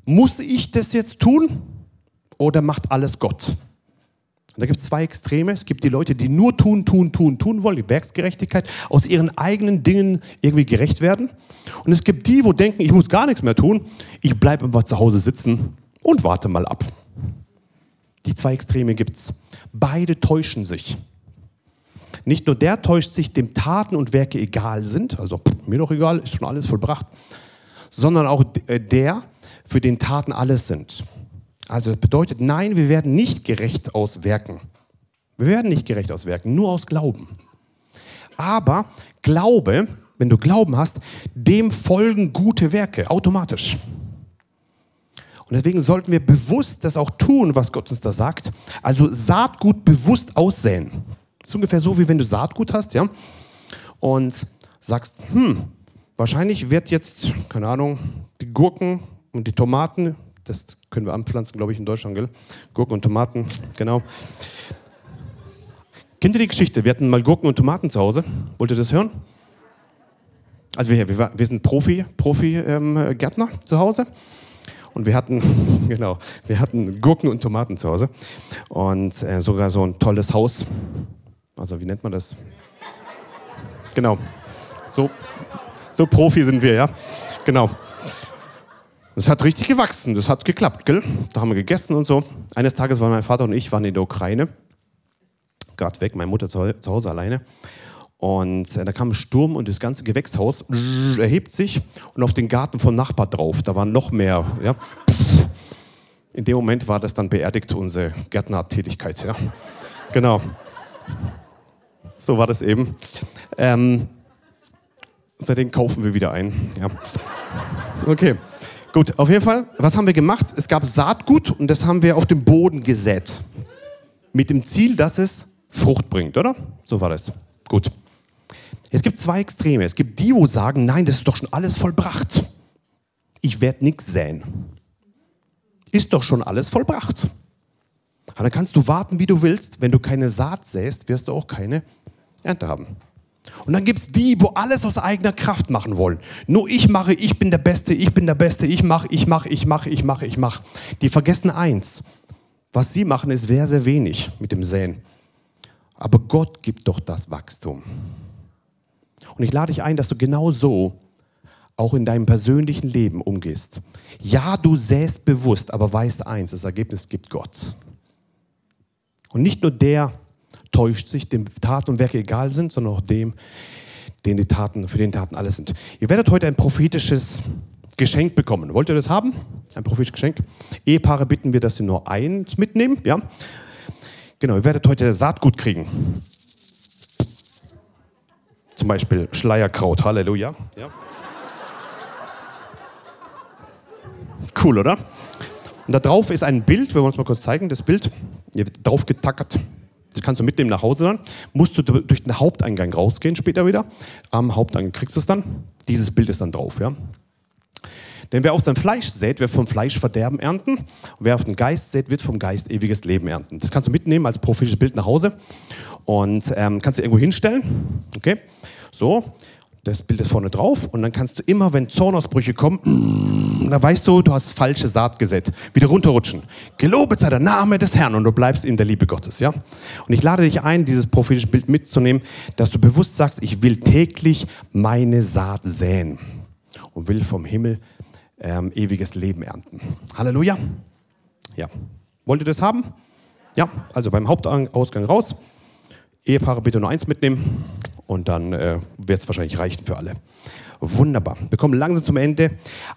muss ich das jetzt tun oder macht alles Gott? Und da gibt es zwei Extreme. Es gibt die Leute, die nur tun, tun, tun, tun wollen, die Werksgerechtigkeit, aus ihren eigenen Dingen irgendwie gerecht werden. Und es gibt die, wo denken, ich muss gar nichts mehr tun, ich bleibe einfach zu Hause sitzen und warte mal ab. Die zwei Extreme gibt es. Beide täuschen sich. Nicht nur der täuscht sich, dem Taten und Werke egal sind, also mir doch egal, ist schon alles vollbracht, sondern auch äh, der, für den Taten alles sind. Also das bedeutet, nein, wir werden nicht gerecht aus Werken. Wir werden nicht gerecht aus Werken, nur aus Glauben. Aber Glaube, wenn du Glauben hast, dem folgen gute Werke automatisch. Und deswegen sollten wir bewusst das auch tun, was Gott uns da sagt. Also Saatgut bewusst aussäen. Das ist ungefähr so, wie wenn du Saatgut hast, ja, und sagst, hm, wahrscheinlich wird jetzt, keine Ahnung, die Gurken und die Tomaten das können wir anpflanzen, glaube ich, in Deutschland, gell? Gurken und Tomaten, genau. Kennt ihr die Geschichte? Wir hatten mal Gurken und Tomaten zu Hause. Wollt ihr das hören? Also wir, wir, wir sind Profi, Profi-Gärtner ähm, zu Hause. Und wir hatten, genau, wir hatten Gurken und Tomaten zu Hause. Und äh, sogar so ein tolles Haus. Also wie nennt man das? Genau. So, so Profi sind wir, ja. Genau. Das hat richtig gewachsen, das hat geklappt, gell? Da haben wir gegessen und so. Eines Tages waren mein Vater und ich waren in der Ukraine, gerade weg, meine Mutter zu, Hause alleine. Und äh, da kam ein Sturm und das ganze Gewächshaus erhebt sich und auf den Garten vom Nachbar drauf. Da waren noch mehr. Ja. In dem Moment war das dann beerdigt, unsere Gärtnertätigkeit. Ja. Genau. So war das eben. Ähm, seitdem kaufen wir wieder ein. Ja. Okay. Gut, auf jeden Fall, was haben wir gemacht? Es gab Saatgut und das haben wir auf dem Boden gesät. mit dem Ziel, dass es Frucht bringt, oder? So war das. Gut. Es gibt zwei Extreme. Es gibt die, wo sagen, nein, das ist doch schon alles vollbracht. Ich werde nichts säen. Ist doch schon alles vollbracht. Aber dann kannst du warten, wie du willst. Wenn du keine Saat säst, wirst du auch keine Ernte haben. Und dann gibt es die, wo alles aus eigener Kraft machen wollen. Nur ich mache, ich bin der Beste, ich bin der Beste, ich mache, ich mache, ich mache, ich mache, ich mache. Die vergessen eins. Was sie machen, ist sehr, sehr wenig mit dem Säen. Aber Gott gibt doch das Wachstum. Und ich lade dich ein, dass du genau so auch in deinem persönlichen Leben umgehst. Ja, du säst bewusst, aber weißt eins, das Ergebnis gibt Gott. Und nicht nur der täuscht sich, dem Taten und Werke egal sind, sondern auch dem, den die Taten, für den Taten alles sind. Ihr werdet heute ein prophetisches Geschenk bekommen. Wollt ihr das haben? Ein prophetisches Geschenk? Ehepaare bitten wir, dass sie nur eins mitnehmen. Ja? Genau, ihr werdet heute Saatgut kriegen. Zum Beispiel Schleierkraut, Halleluja. Ja. Cool, oder? Und da drauf ist ein Bild, wir wollen es mal kurz zeigen, das Bild, hier wird drauf getackert. Das kannst du mitnehmen nach Hause dann. Musst du durch den Haupteingang rausgehen später wieder. Am Haupteingang kriegst du es dann. Dieses Bild ist dann drauf, ja. Denn wer auf sein Fleisch sät, wird vom Fleisch Verderben ernten. Und wer auf den Geist sät, wird vom Geist ewiges Leben ernten. Das kannst du mitnehmen als prophetisches Bild nach Hause und ähm, kannst du irgendwo hinstellen. Okay? So, das Bild ist vorne drauf und dann kannst du immer, wenn Zornausbrüche kommen, mm, da weißt du, du hast falsche Saat gesät, wieder runterrutschen. Gelobet sei der Name des Herrn und du bleibst in der Liebe Gottes, ja? Und ich lade dich ein, dieses prophetische Bild mitzunehmen, dass du bewusst sagst, ich will täglich meine Saat säen und will vom Himmel ähm, ewiges Leben ernten. Halleluja. Ja. Wollt ihr das haben? Ja, also beim Hauptausgang raus. Ehepaare bitte nur eins mitnehmen und dann äh, wird es wahrscheinlich reichen für alle. Wunderbar. Wir kommen langsam zum Ende.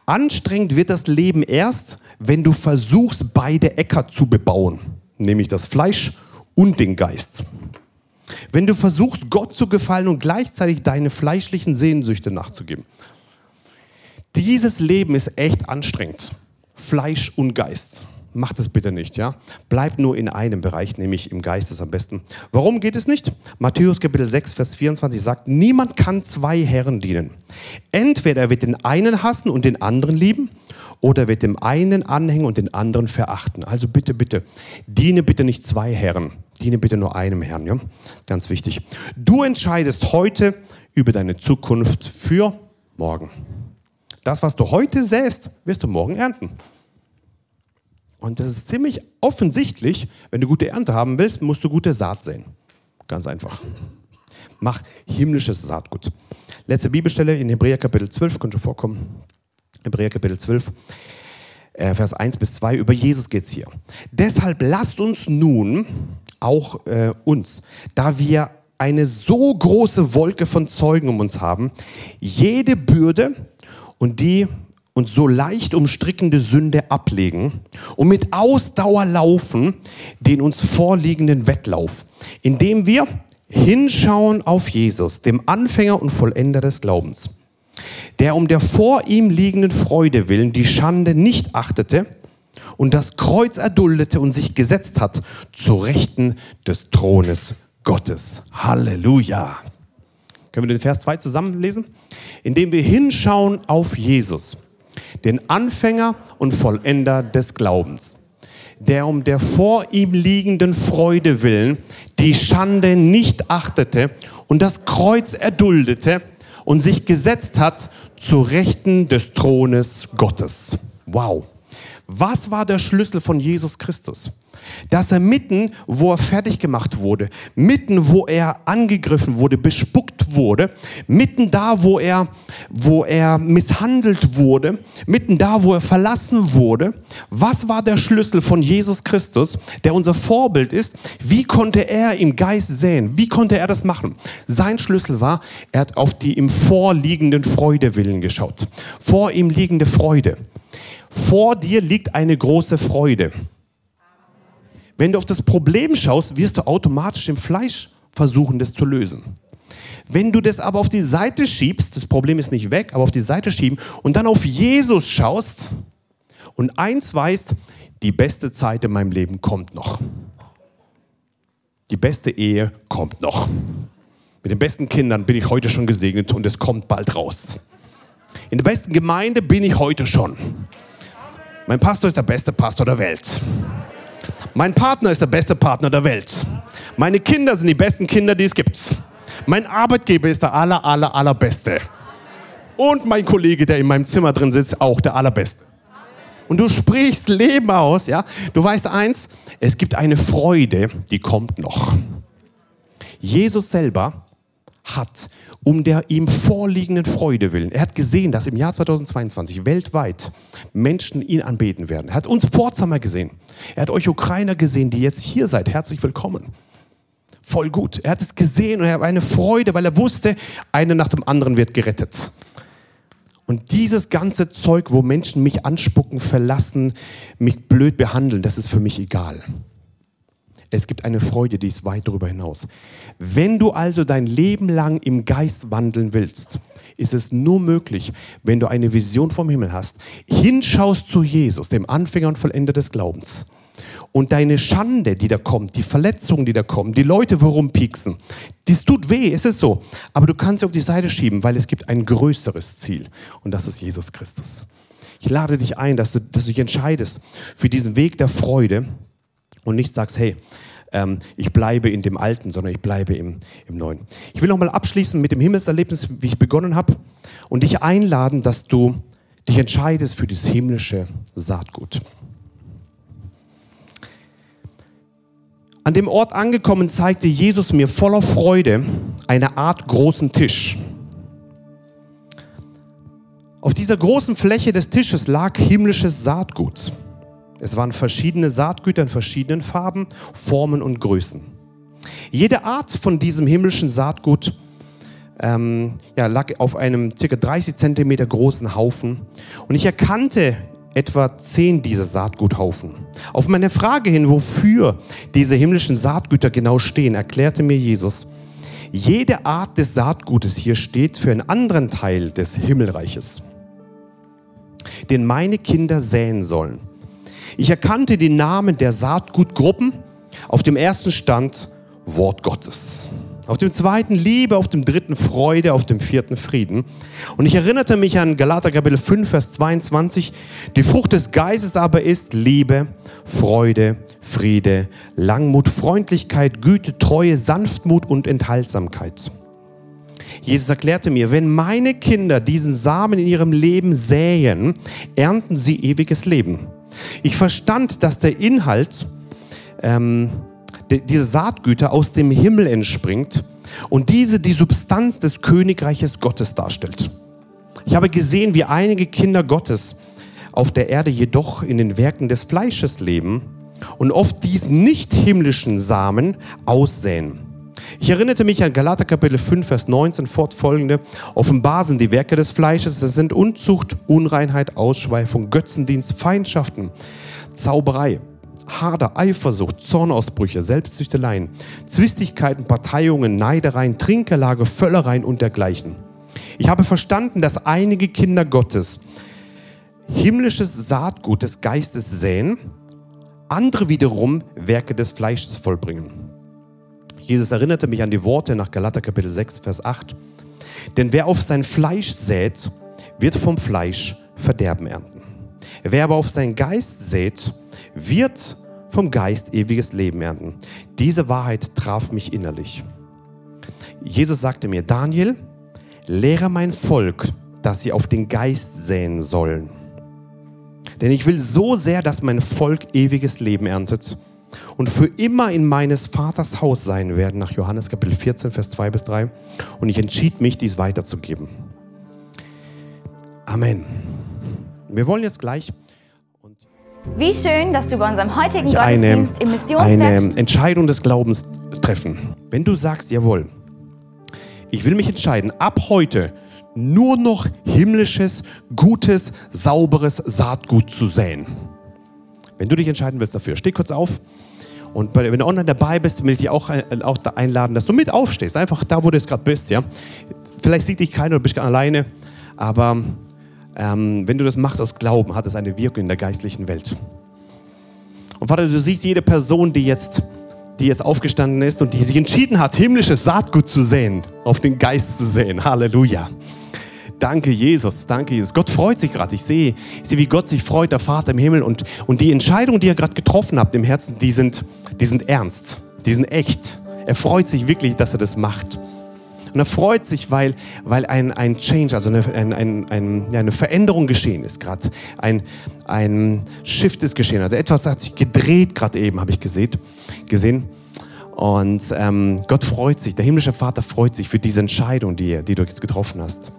Anstrengend wird das Leben erst, wenn du versuchst, beide Äcker zu bebauen, nämlich das Fleisch und den Geist. Wenn du versuchst, Gott zu gefallen und gleichzeitig deine fleischlichen Sehnsüchte nachzugeben. Dieses Leben ist echt anstrengend. Fleisch und Geist. Macht es bitte nicht, ja? Bleibt nur in einem Bereich, nämlich im Geist ist am besten. Warum geht es nicht? Matthäus Kapitel 6, Vers 24 sagt, niemand kann zwei Herren dienen. Entweder er wird den einen hassen und den anderen lieben, oder er wird dem einen anhängen und den anderen verachten. Also bitte, bitte, diene bitte nicht zwei Herren. Diene bitte nur einem Herrn, ja? Ganz wichtig. Du entscheidest heute über deine Zukunft für morgen. Das, was du heute säst, wirst du morgen ernten. Und das ist ziemlich offensichtlich, wenn du gute Ernte haben willst, musst du gute Saat säen. Ganz einfach. Mach himmlisches Saatgut. Letzte Bibelstelle in Hebräer Kapitel 12, könnte vorkommen. Hebräer Kapitel 12, äh, Vers 1 bis 2, über Jesus geht es hier. Deshalb lasst uns nun, auch äh, uns, da wir eine so große Wolke von Zeugen um uns haben, jede Bürde und die uns so leicht umstrickende Sünde ablegen und mit Ausdauer laufen den uns vorliegenden Wettlauf, indem wir hinschauen auf Jesus, dem Anfänger und Vollender des Glaubens, der um der vor ihm liegenden Freude willen die Schande nicht achtete und das Kreuz erduldete und sich gesetzt hat zu Rechten des Thrones Gottes. Halleluja. Können wir den Vers 2 zusammenlesen? Indem wir hinschauen auf Jesus, den Anfänger und Vollender des Glaubens, der um der vor ihm liegenden Freude willen die Schande nicht achtete und das Kreuz erduldete und sich gesetzt hat zu Rechten des Thrones Gottes. Wow. Was war der Schlüssel von Jesus Christus? Dass er mitten, wo er fertig gemacht wurde, mitten, wo er angegriffen wurde, bespuckt wurde, mitten da, wo er, wo er misshandelt wurde, mitten da, wo er verlassen wurde, was war der Schlüssel von Jesus Christus, der unser Vorbild ist? Wie konnte er im Geist sehen? Wie konnte er das machen? Sein Schlüssel war, er hat auf die im vorliegenden Freudewillen geschaut. Vor ihm liegende Freude. Vor dir liegt eine große Freude. Wenn du auf das Problem schaust, wirst du automatisch im Fleisch versuchen, das zu lösen. Wenn du das aber auf die Seite schiebst, das Problem ist nicht weg, aber auf die Seite schieben und dann auf Jesus schaust und eins weißt, die beste Zeit in meinem Leben kommt noch. die beste Ehe kommt noch. Mit den besten Kindern bin ich heute schon gesegnet und es kommt bald raus. In der besten Gemeinde bin ich heute schon. Mein Pastor ist der beste Pastor der Welt. Mein Partner ist der beste Partner der Welt. Meine Kinder sind die besten Kinder, die es gibt. Mein Arbeitgeber ist der aller, aller, allerbeste. Und mein Kollege, der in meinem Zimmer drin sitzt, auch der allerbeste. Und du sprichst Leben aus, ja? Du weißt eins, es gibt eine Freude, die kommt noch. Jesus selber hat um der ihm vorliegenden Freude willen. Er hat gesehen, dass im Jahr 2022 weltweit Menschen ihn anbeten werden. Er hat uns Pforzheimer gesehen. Er hat euch Ukrainer gesehen, die jetzt hier seid. Herzlich willkommen. Voll gut. Er hat es gesehen und er hat eine Freude, weil er wusste, einer nach dem anderen wird gerettet. Und dieses ganze Zeug, wo Menschen mich anspucken, verlassen, mich blöd behandeln, das ist für mich egal. Es gibt eine Freude, die ist weit darüber hinaus. Wenn du also dein Leben lang im Geist wandeln willst, ist es nur möglich, wenn du eine Vision vom Himmel hast, hinschaust zu Jesus, dem Anfänger und Vollender des Glaubens. Und deine Schande, die da kommt, die Verletzungen, die da kommen, die Leute, worum pieksen, das tut weh, es ist so. Aber du kannst sie auf die Seite schieben, weil es gibt ein größeres Ziel. Und das ist Jesus Christus. Ich lade dich ein, dass du, dass du dich entscheidest für diesen Weg der Freude, und nicht sagst, hey, ähm, ich bleibe in dem Alten, sondern ich bleibe im, im Neuen. Ich will nochmal abschließen mit dem Himmelserlebnis, wie ich begonnen habe, und dich einladen, dass du dich entscheidest für das himmlische Saatgut. An dem Ort angekommen zeigte Jesus mir voller Freude eine Art großen Tisch. Auf dieser großen Fläche des Tisches lag himmlisches Saatgut. Es waren verschiedene Saatgüter in verschiedenen Farben, Formen und Größen. Jede Art von diesem himmlischen Saatgut ähm, ja, lag auf einem ca. 30 Zentimeter großen Haufen. Und ich erkannte etwa zehn dieser Saatguthaufen. Auf meine Frage hin, wofür diese himmlischen Saatgüter genau stehen, erklärte mir Jesus, jede Art des Saatgutes hier steht für einen anderen Teil des Himmelreiches, den meine Kinder säen sollen. Ich erkannte die Namen der Saatgutgruppen. Auf dem ersten stand Wort Gottes. Auf dem zweiten Liebe, auf dem dritten Freude, auf dem vierten Frieden. Und ich erinnerte mich an Galater Kapitel 5, Vers 22. Die Frucht des Geistes aber ist Liebe, Freude, Friede, Langmut, Freundlichkeit, Güte, Treue, Sanftmut und Enthaltsamkeit. Jesus erklärte mir, wenn meine Kinder diesen Samen in ihrem Leben säen, ernten sie ewiges Leben. Ich verstand, dass der Inhalt ähm, dieser Saatgüter aus dem Himmel entspringt und diese die Substanz des Königreiches Gottes darstellt. Ich habe gesehen, wie einige Kinder Gottes auf der Erde jedoch in den Werken des Fleisches leben und oft diesen nicht himmlischen Samen aussäen. Ich erinnerte mich an Galater Kapitel 5, Vers 19 fortfolgende. Offenbar sind die Werke des Fleisches, das sind Unzucht, Unreinheit, Ausschweifung, Götzendienst, Feindschaften, Zauberei, Hader, Eifersucht, Zornausbrüche, Selbstsüchteleien, Zwistigkeiten, Parteiungen, Neidereien, Trinkerlage, Völlereien und dergleichen. Ich habe verstanden, dass einige Kinder Gottes himmlisches Saatgut des Geistes säen, andere wiederum Werke des Fleisches vollbringen. Jesus erinnerte mich an die Worte nach Galater Kapitel 6, Vers 8. Denn wer auf sein Fleisch sät, wird vom Fleisch Verderben ernten. Wer aber auf seinen Geist sät, wird vom Geist ewiges Leben ernten. Diese Wahrheit traf mich innerlich. Jesus sagte mir, Daniel, lehre mein Volk, dass sie auf den Geist säen sollen. Denn ich will so sehr, dass mein Volk ewiges Leben erntet und für immer in meines Vaters Haus sein werden, nach Johannes Kapitel 14, Vers 2 bis 3. Und ich entschied mich, dies weiterzugeben. Amen. Wir wollen jetzt gleich. Wie schön, dass du bei unserem heutigen Gottesdienst eine, im Missionswerk eine Entscheidung des Glaubens treffen. Wenn du sagst, jawohl, ich will mich entscheiden, ab heute nur noch himmlisches, gutes, sauberes Saatgut zu säen. Wenn du dich entscheiden willst dafür, steh kurz auf. Und wenn du online dabei bist, will ich dich auch, äh, auch einladen, dass du mit aufstehst. Einfach da, wo du jetzt gerade bist. Ja? Vielleicht sieht dich keiner, du bist alleine. Aber ähm, wenn du das machst aus Glauben, hat es eine Wirkung in der geistlichen Welt. Und Vater, du siehst jede Person, die jetzt die jetzt aufgestanden ist und die sich entschieden hat, himmlisches Saatgut zu sehen, auf den Geist zu sehen. Halleluja. Danke, Jesus. Danke, Jesus. Gott freut sich gerade. Ich sehe, ich sehe, wie Gott sich freut, der Vater im Himmel. Und, und die Entscheidungen, die ihr gerade getroffen habt im Herzen, die sind, die sind ernst. Die sind echt. Er freut sich wirklich, dass er das macht. Und er freut sich, weil, weil ein, ein Change, also eine, ein, ein, ein, eine Veränderung geschehen ist gerade. Ein, ein Shift ist geschehen. Also etwas hat sich gedreht gerade eben, habe ich gesehen. gesehen. Und ähm, Gott freut sich, der himmlische Vater freut sich für diese Entscheidung, die, die du jetzt getroffen hast.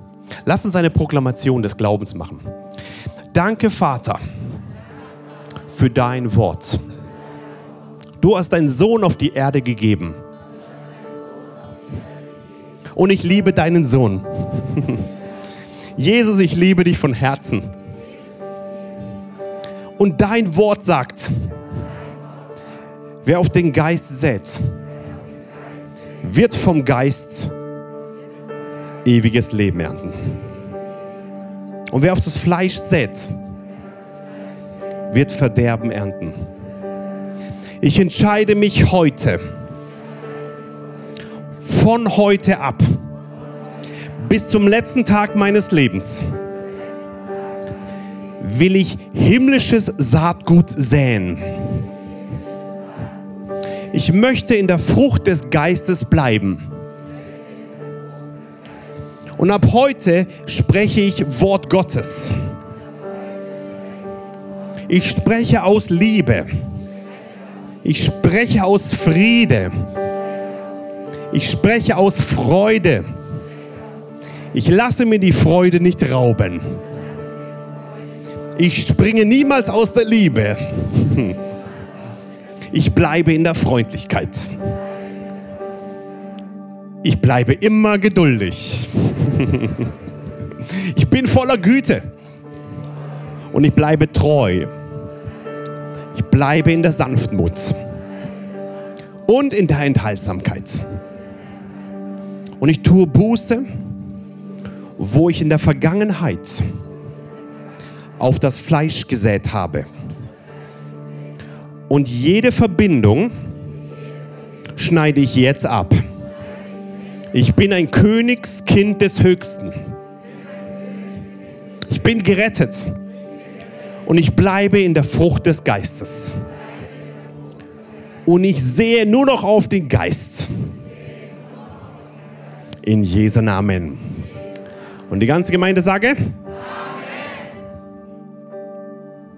Lass uns eine Proklamation des Glaubens machen. Danke, Vater, für dein Wort. Du hast deinen Sohn auf die Erde gegeben und ich liebe deinen Sohn. Jesus, ich liebe dich von Herzen. Und dein Wort sagt, wer auf den Geist sät, wird vom Geist ewiges Leben ernten. Und wer auf das Fleisch sät, wird Verderben ernten. Ich entscheide mich heute, von heute ab bis zum letzten Tag meines Lebens will ich himmlisches Saatgut säen. Ich möchte in der Frucht des Geistes bleiben. Und ab heute spreche ich Wort Gottes. Ich spreche aus Liebe. Ich spreche aus Friede. Ich spreche aus Freude. Ich lasse mir die Freude nicht rauben. Ich springe niemals aus der Liebe. Ich bleibe in der Freundlichkeit. Ich bleibe immer geduldig. Ich bin voller Güte. Und ich bleibe treu. Ich bleibe in der Sanftmut. Und in der Enthaltsamkeit. Und ich tue Buße, wo ich in der Vergangenheit auf das Fleisch gesät habe. Und jede Verbindung schneide ich jetzt ab. Ich bin ein Königskind des Höchsten. Ich bin gerettet und ich bleibe in der Frucht des Geistes. Und ich sehe nur noch auf den Geist. In Jesu Namen. Und die ganze Gemeinde sage,